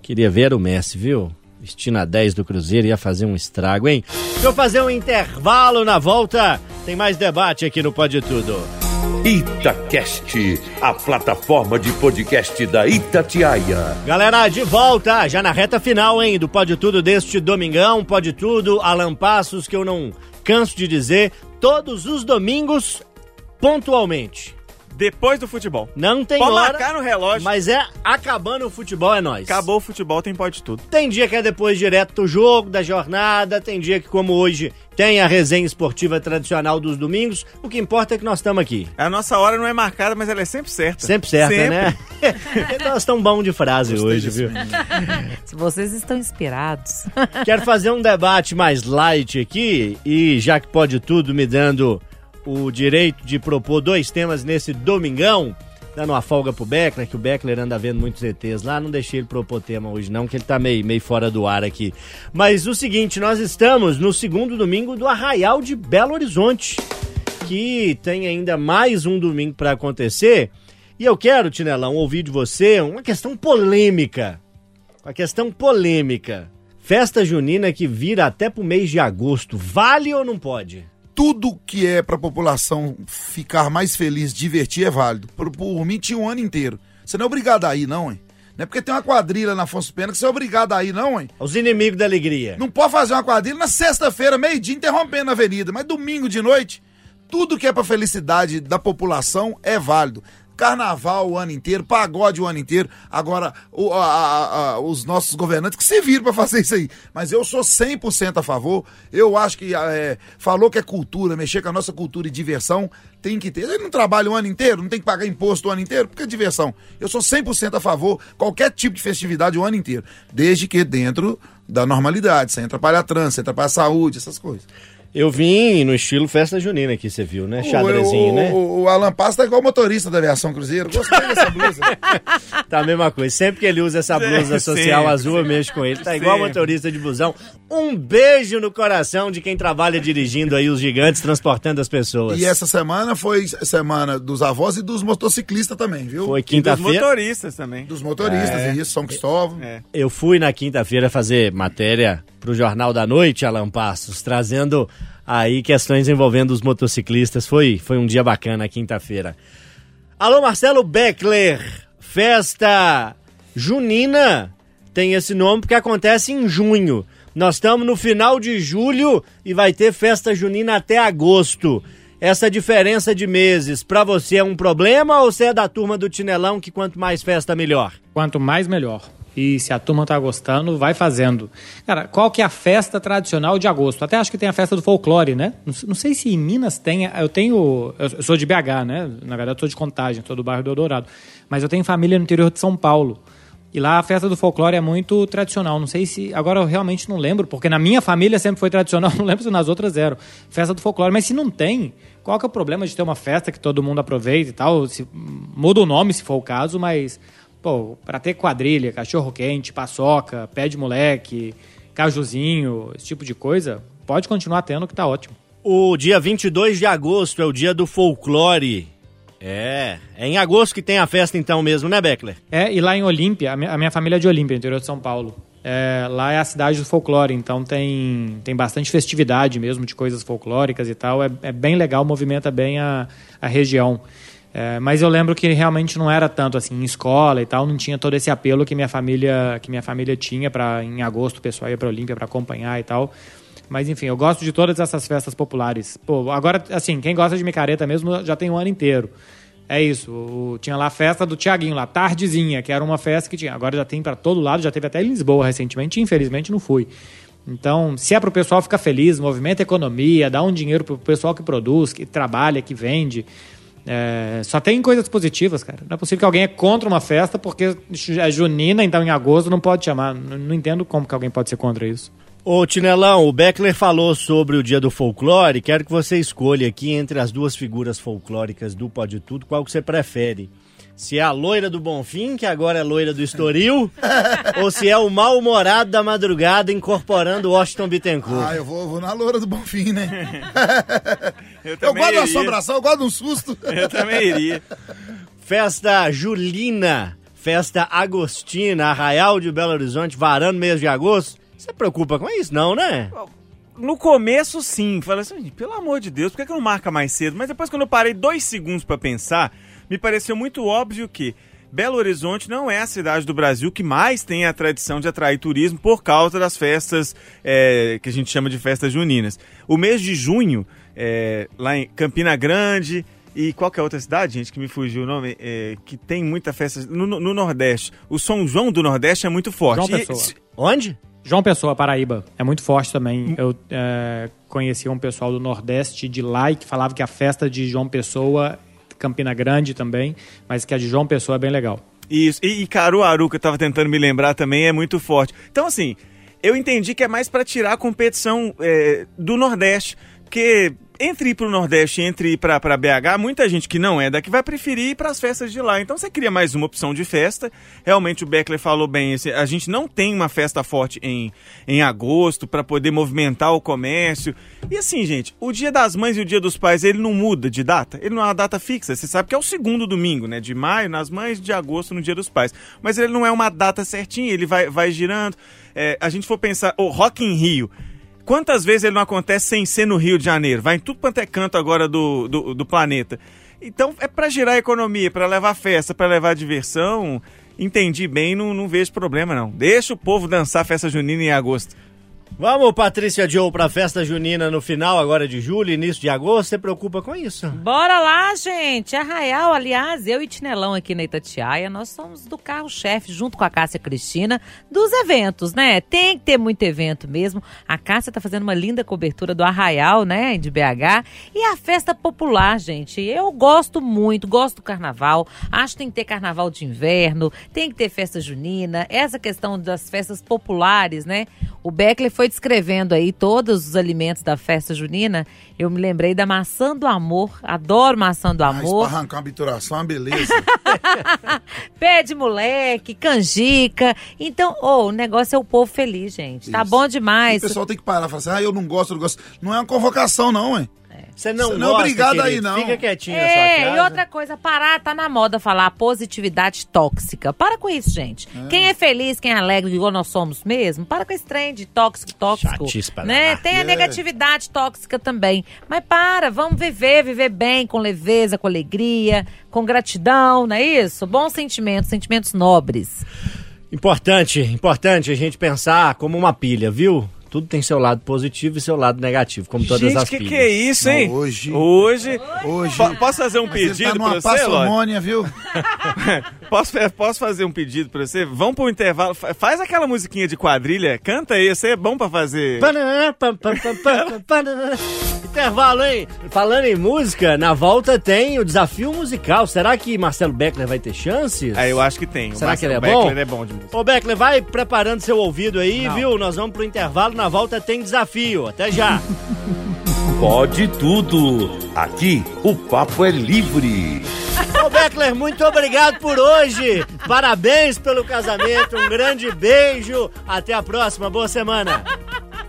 Queria ver o Messi, viu? Vestindo a 10 do Cruzeiro ia fazer um estrago, hein? Deixa eu fazer um intervalo na volta. Tem mais debate aqui no Pode Tudo. Itacast, a plataforma de podcast da Itatiaia. Galera, de volta, já na reta final, hein, do Pode Tudo deste domingão, Pode Tudo, Alan Passos, que eu não canso de dizer, todos os domingos, pontualmente. Depois do futebol. Não tem Pode hora, marcar no relógio. mas é acabando o futebol, é nóis. Acabou o futebol, tem pode tudo. Tem dia que é depois direto do jogo, da jornada, tem dia que, como hoje, tem a resenha esportiva tradicional dos domingos. O que importa é que nós estamos aqui. A nossa hora não é marcada, mas ela é sempre certa. Sempre certa, Sempre. né? nós estamos bom de frase Gostei hoje, viu? Se vocês estão inspirados. Quero fazer um debate mais light aqui e já que pode tudo me dando o direito de propor dois temas nesse domingão, dando uma folga pro Beckler, que o Beckler anda vendo muitos ETs lá, não deixei ele propor tema hoje não, que ele tá meio, meio fora do ar aqui. Mas o seguinte, nós estamos no segundo domingo do Arraial de Belo Horizonte, que tem ainda mais um domingo para acontecer, e eu quero, Tinelão, ouvir de você uma questão polêmica. Uma questão polêmica. Festa junina que vira até pro mês de agosto, vale ou não pode? Tudo que é pra população ficar mais feliz, divertir, é válido. Por, por mim, tinha um ano inteiro. Você não é obrigado a ir, não, hein? Não é porque tem uma quadrilha na Afonso Pena que você é obrigado a ir, não, hein? Os inimigos da alegria. Não pode fazer uma quadrilha na sexta-feira, meio-dia, interrompendo a avenida, mas domingo de noite, tudo que é pra felicidade da população é válido. Carnaval o ano inteiro, pagode o ano inteiro. Agora, o- a- a- a- os nossos governantes que se viram pra fazer isso aí. Mas eu sou 100% a favor. Eu acho que é, falou que é cultura, mexer com a nossa cultura e diversão, tem que ter. Ele não trabalha o ano inteiro, não tem que pagar imposto o ano inteiro, porque é diversão. Eu sou 100% a favor, qualquer tipo de festividade o ano inteiro. Desde que dentro da normalidade, sem atrapalhar trânsito, sem atrapalhar a saúde, essas coisas. Eu vim no estilo festa junina aqui, você viu, né? Xadrezinho, o, né? O, o Alan Passo tá igual motorista da aviação Cruzeiro. Gostei dessa blusa. Tá a mesma coisa. Sempre que ele usa essa blusa Sim, social sim. azul, eu mexo com ele. Tá igual motorista de busão. Um beijo no coração de quem trabalha dirigindo aí os gigantes, transportando as pessoas. E essa semana foi semana dos avós e dos motociclistas também, viu? Foi E dos quinta-feira. motoristas também. Dos motoristas, É. isso, São Cristóvão. É. Eu fui na quinta-feira fazer matéria pro Jornal da Noite, Alan Passos, trazendo aí questões envolvendo os motociclistas. Foi, foi um dia bacana, quinta-feira. Alô, Marcelo Beckler, festa junina tem esse nome porque acontece em junho. Nós estamos no final de julho e vai ter festa junina até agosto. Essa diferença de meses, pra você é um problema ou você é da turma do Tinelão que quanto mais festa melhor? Quanto mais, melhor. E se a turma tá gostando, vai fazendo. Cara, qual que é a festa tradicional de agosto? Até acho que tem a festa do folclore, né? Não, sei se em Minas tem. Eu tenho. Eu sou de BH, né? Na verdade, eu sou de Contagem, sou do bairro do Eldorado. Mas eu tenho família no interior de São Paulo. E lá a festa do folclore é muito tradicional. Não sei se. Agora eu realmente não lembro, porque na minha família sempre foi tradicional, não lembro se nas outras eram. Festa do folclore. Mas se não tem, qual que é o problema de ter uma festa que todo mundo aproveita e tal? Se, muda o nome se for o caso, mas. Pô, pra ter quadrilha, cachorro quente, paçoca, pé de moleque, cajuzinho, esse tipo de coisa, pode continuar tendo que tá ótimo. O dia 22 de agosto é o dia do folclore. É, é em agosto que tem a festa então mesmo, né, Beckler? É, e lá em Olímpia, a minha, a minha família é de Olímpia, interior de São Paulo. É, lá é a cidade do folclore, então tem, tem bastante festividade mesmo de coisas folclóricas e tal. É, é bem legal, movimenta bem a, a região. É, mas eu lembro que realmente não era tanto assim em escola e tal, não tinha todo esse apelo que minha família que minha família tinha para em agosto o pessoal ia para Olímpia para acompanhar e tal. Mas enfim, eu gosto de todas essas festas populares. Pô, agora assim, quem gosta de micareta mesmo já tem um ano inteiro. É isso. o- tinha lá a festa do Tiaguinho, lá, tardezinha, que era uma festa que tinha. Agora já tem para todo lado, já teve até em Lisboa recentemente, infelizmente não fui. Então, se é para o pessoal ficar feliz, movimenta a economia, dá um dinheiro pro pessoal que produz, que trabalha, que vende. É, só tem coisas positivas, cara. Não é possível que alguém é contra uma festa porque é junina, então em agosto não pode chamar. Não, não entendo como que alguém pode ser contra isso. Ô Tinelão, o Beckler falou sobre o dia do folclore. Quero que você escolha aqui entre as duas figuras folclóricas do Pode Tudo, qual que você prefere. Se é a loira do Bonfim, que agora é loira do Estoril, ou se é o mal-humorado da madrugada incorporando Washington Bittencourt. Ah, eu vou, vou na loura do Bonfim, né? Eu, Eu gosto da assombração, eu gosto de um susto. Eu também iria. Festa Julina, festa Agostina, Arraial de Belo Horizonte, varando mês de agosto. Você preocupa com isso, não, né? No começo, sim. Falei assim, pelo amor de Deus, por que, que não marca mais cedo? Mas depois, quando eu parei dois segundos pra pensar, me pareceu muito óbvio que Belo Horizonte não é a cidade do Brasil que mais tem a tradição de atrair turismo por causa das festas é, que a gente chama de festas juninas. O mês de junho, é, lá em Campina Grande, e qual que é outra cidade, gente, que me fugiu o nome? É, que tem muita festa no, no- no Nordeste. O São João do Nordeste é muito forte. João E- Pessoa. Onde? João Pessoa, Paraíba, é muito forte também. Eu é, conheci um pessoal do Nordeste de lá e que falava que a festa de João Pessoa, Campina Grande também, mas que a de João Pessoa é bem legal. Isso. E, e Caruaru, que eu tava tentando me lembrar também, é muito forte. Então, assim, eu entendi que é mais pra tirar a competição é, do Nordeste. Porque entre ir pro Nordeste e entre ir pra BH, muita gente que não é daqui vai preferir ir pras festas de lá. Então você cria mais uma opção de festa. Realmente o Beckler falou bem, esse- a gente não tem uma festa forte em, em agosto pra poder movimentar o comércio. E assim, gente, o Dia das Mães e o Dia dos Pais, ele não muda de data? Ele não é uma data fixa. Você sabe que é o segundo domingo, né? De maio nas mães, de agosto no Dia dos Pais. Mas ele não é uma data certinha, ele vai, vai girando. É, a gente for pensar, o Rock in Rio. Quantas vezes ele não acontece sem ser no Rio de Janeiro? Vai em tudo quanto é canto agora do, do, do planeta. Então é para girar a economia, para levar festa, para levar diversão. Entendi bem, não, não vejo problema não. Deixa o povo dançar festa junina em agosto. Vamos, Patrícia Joe, pra festa junina no final agora de julho, início de agosto. Você preocupa com isso? Bora lá, gente. Arraial, aliás, eu e Tinelão aqui na Itatiaia, nós somos do carro-chefe, junto com a Cássia Cristina, dos eventos, né? Tem que ter muito evento mesmo. A Cássia tá fazendo uma linda cobertura do Arraial, né, de BH. E a festa popular, gente. Eu gosto muito, gosto do carnaval. Acho que tem que ter carnaval de inverno, tem que ter festa junina. Essa questão das festas populares, né? O Beckler foi descrevendo aí todos os alimentos da festa junina. Eu me lembrei da maçã do amor. Adoro maçã do Mas amor. pra arrancar uma bituração é uma beleza. Pé de moleque, canjica. Então, ô, o negócio é o povo feliz, gente. Tá Isso. bom E demais. o pessoal tem que parar e falar assim, ah, eu não gosto, eu não gosto. Não é uma convocação, não, hein? Você não não é gosta, obrigado aí, querido. não. Fica quietinho na sua É, casa. e outra coisa, parar, tá na moda falar positividade tóxica. Para com isso, gente. Quem é feliz, quem é alegre, igual nós somos mesmo, para com esse trem de tóxico, tóxico. Chatice pra né? Tem a É. negatividade tóxica também. Mas para, vamos viver, viver bem, com leveza, com alegria, com gratidão, não é isso? Bons sentimentos, sentimentos nobres. Importante, importante a gente pensar como uma pilha, viu? Tudo tem seu lado positivo e seu lado negativo, como todas Gente, as que pilhas. que é isso, hein? Não, hoje- Hoje... Hoje. Po- Posso fazer um Mas ele pedido tá numa pra você, viu? Posso, posso fazer um pedido pra você? Vamos pro intervalo. Fa- Faz aquela musiquinha de quadrilha, canta aí, você é bom pra fazer. Intervalo, hein? Falando em música, na volta tem o desafio musical. Será que Marcelo Beckler vai ter chances? É, eu acho que tem. O Será que ele é Marcelo bom? Beckler é bom de música. Ô Beckler, vai preparando seu ouvido aí, Não. viu? Nós vamos pro intervalo, na volta tem desafio. Até já. Pode tudo. Aqui o papo é livre. Ô Beckler, muito obrigado por hoje. Parabéns pelo casamento, um grande beijo. Até a próxima, boa semana.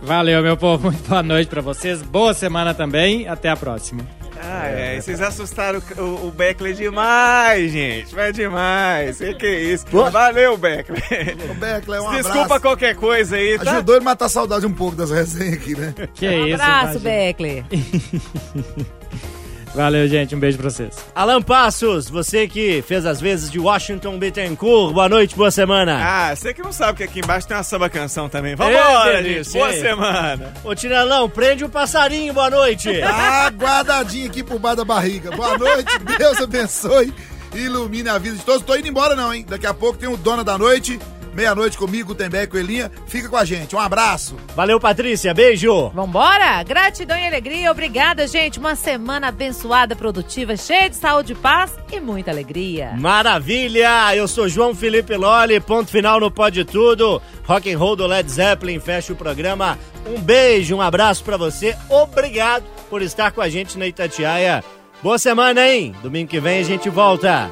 Valeu, meu povo. Muito boa noite pra vocês. Boa semana também. Até a próxima. Ah, é. Vocês assustaram o, o, o Beckler demais, gente. Vai demais. Sei que é isso. Valeu, Beckler. O Beckler, um Desculpa abraço. qualquer coisa aí, tá? Ajudou ele a matar a saudade um pouco das resenhas aqui, né? Que Um isso, abraço, imagina. Beckler. Valeu, gente. Um beijo pra vocês. Alan Passos, você que fez as vezes de Washington Bittencourt, boa noite, boa semana. Ah, você que não sabe que aqui embaixo tem uma samba canção também. Vambora, É, gente. Boa semana. Ô Tinelão, prende o passarinho, boa noite. Tá guardadinho aqui por baixo da barriga. Boa noite, Deus abençoe ilumine a vida de todos. Tô indo embora não, hein? Daqui a pouco tem o Dona da Noite, meia-noite comigo, Tembeco Coelhinha. Fica com a gente, um abraço. Valeu, Patrícia, beijo. Vambora? Gratidão e alegria. Obrigada, gente. Uma semana abençoada, produtiva, cheia de saúde, paz e muita alegria. Maravilha! Eu sou João Felipe Loli, ponto final no Pode Tudo. Rock and Roll do Led Zeppelin fecha o programa. Um beijo, um abraço pra você. Obrigado por estar com a gente na Itatiaia. Boa semana, hein? Domingo que vem a gente volta.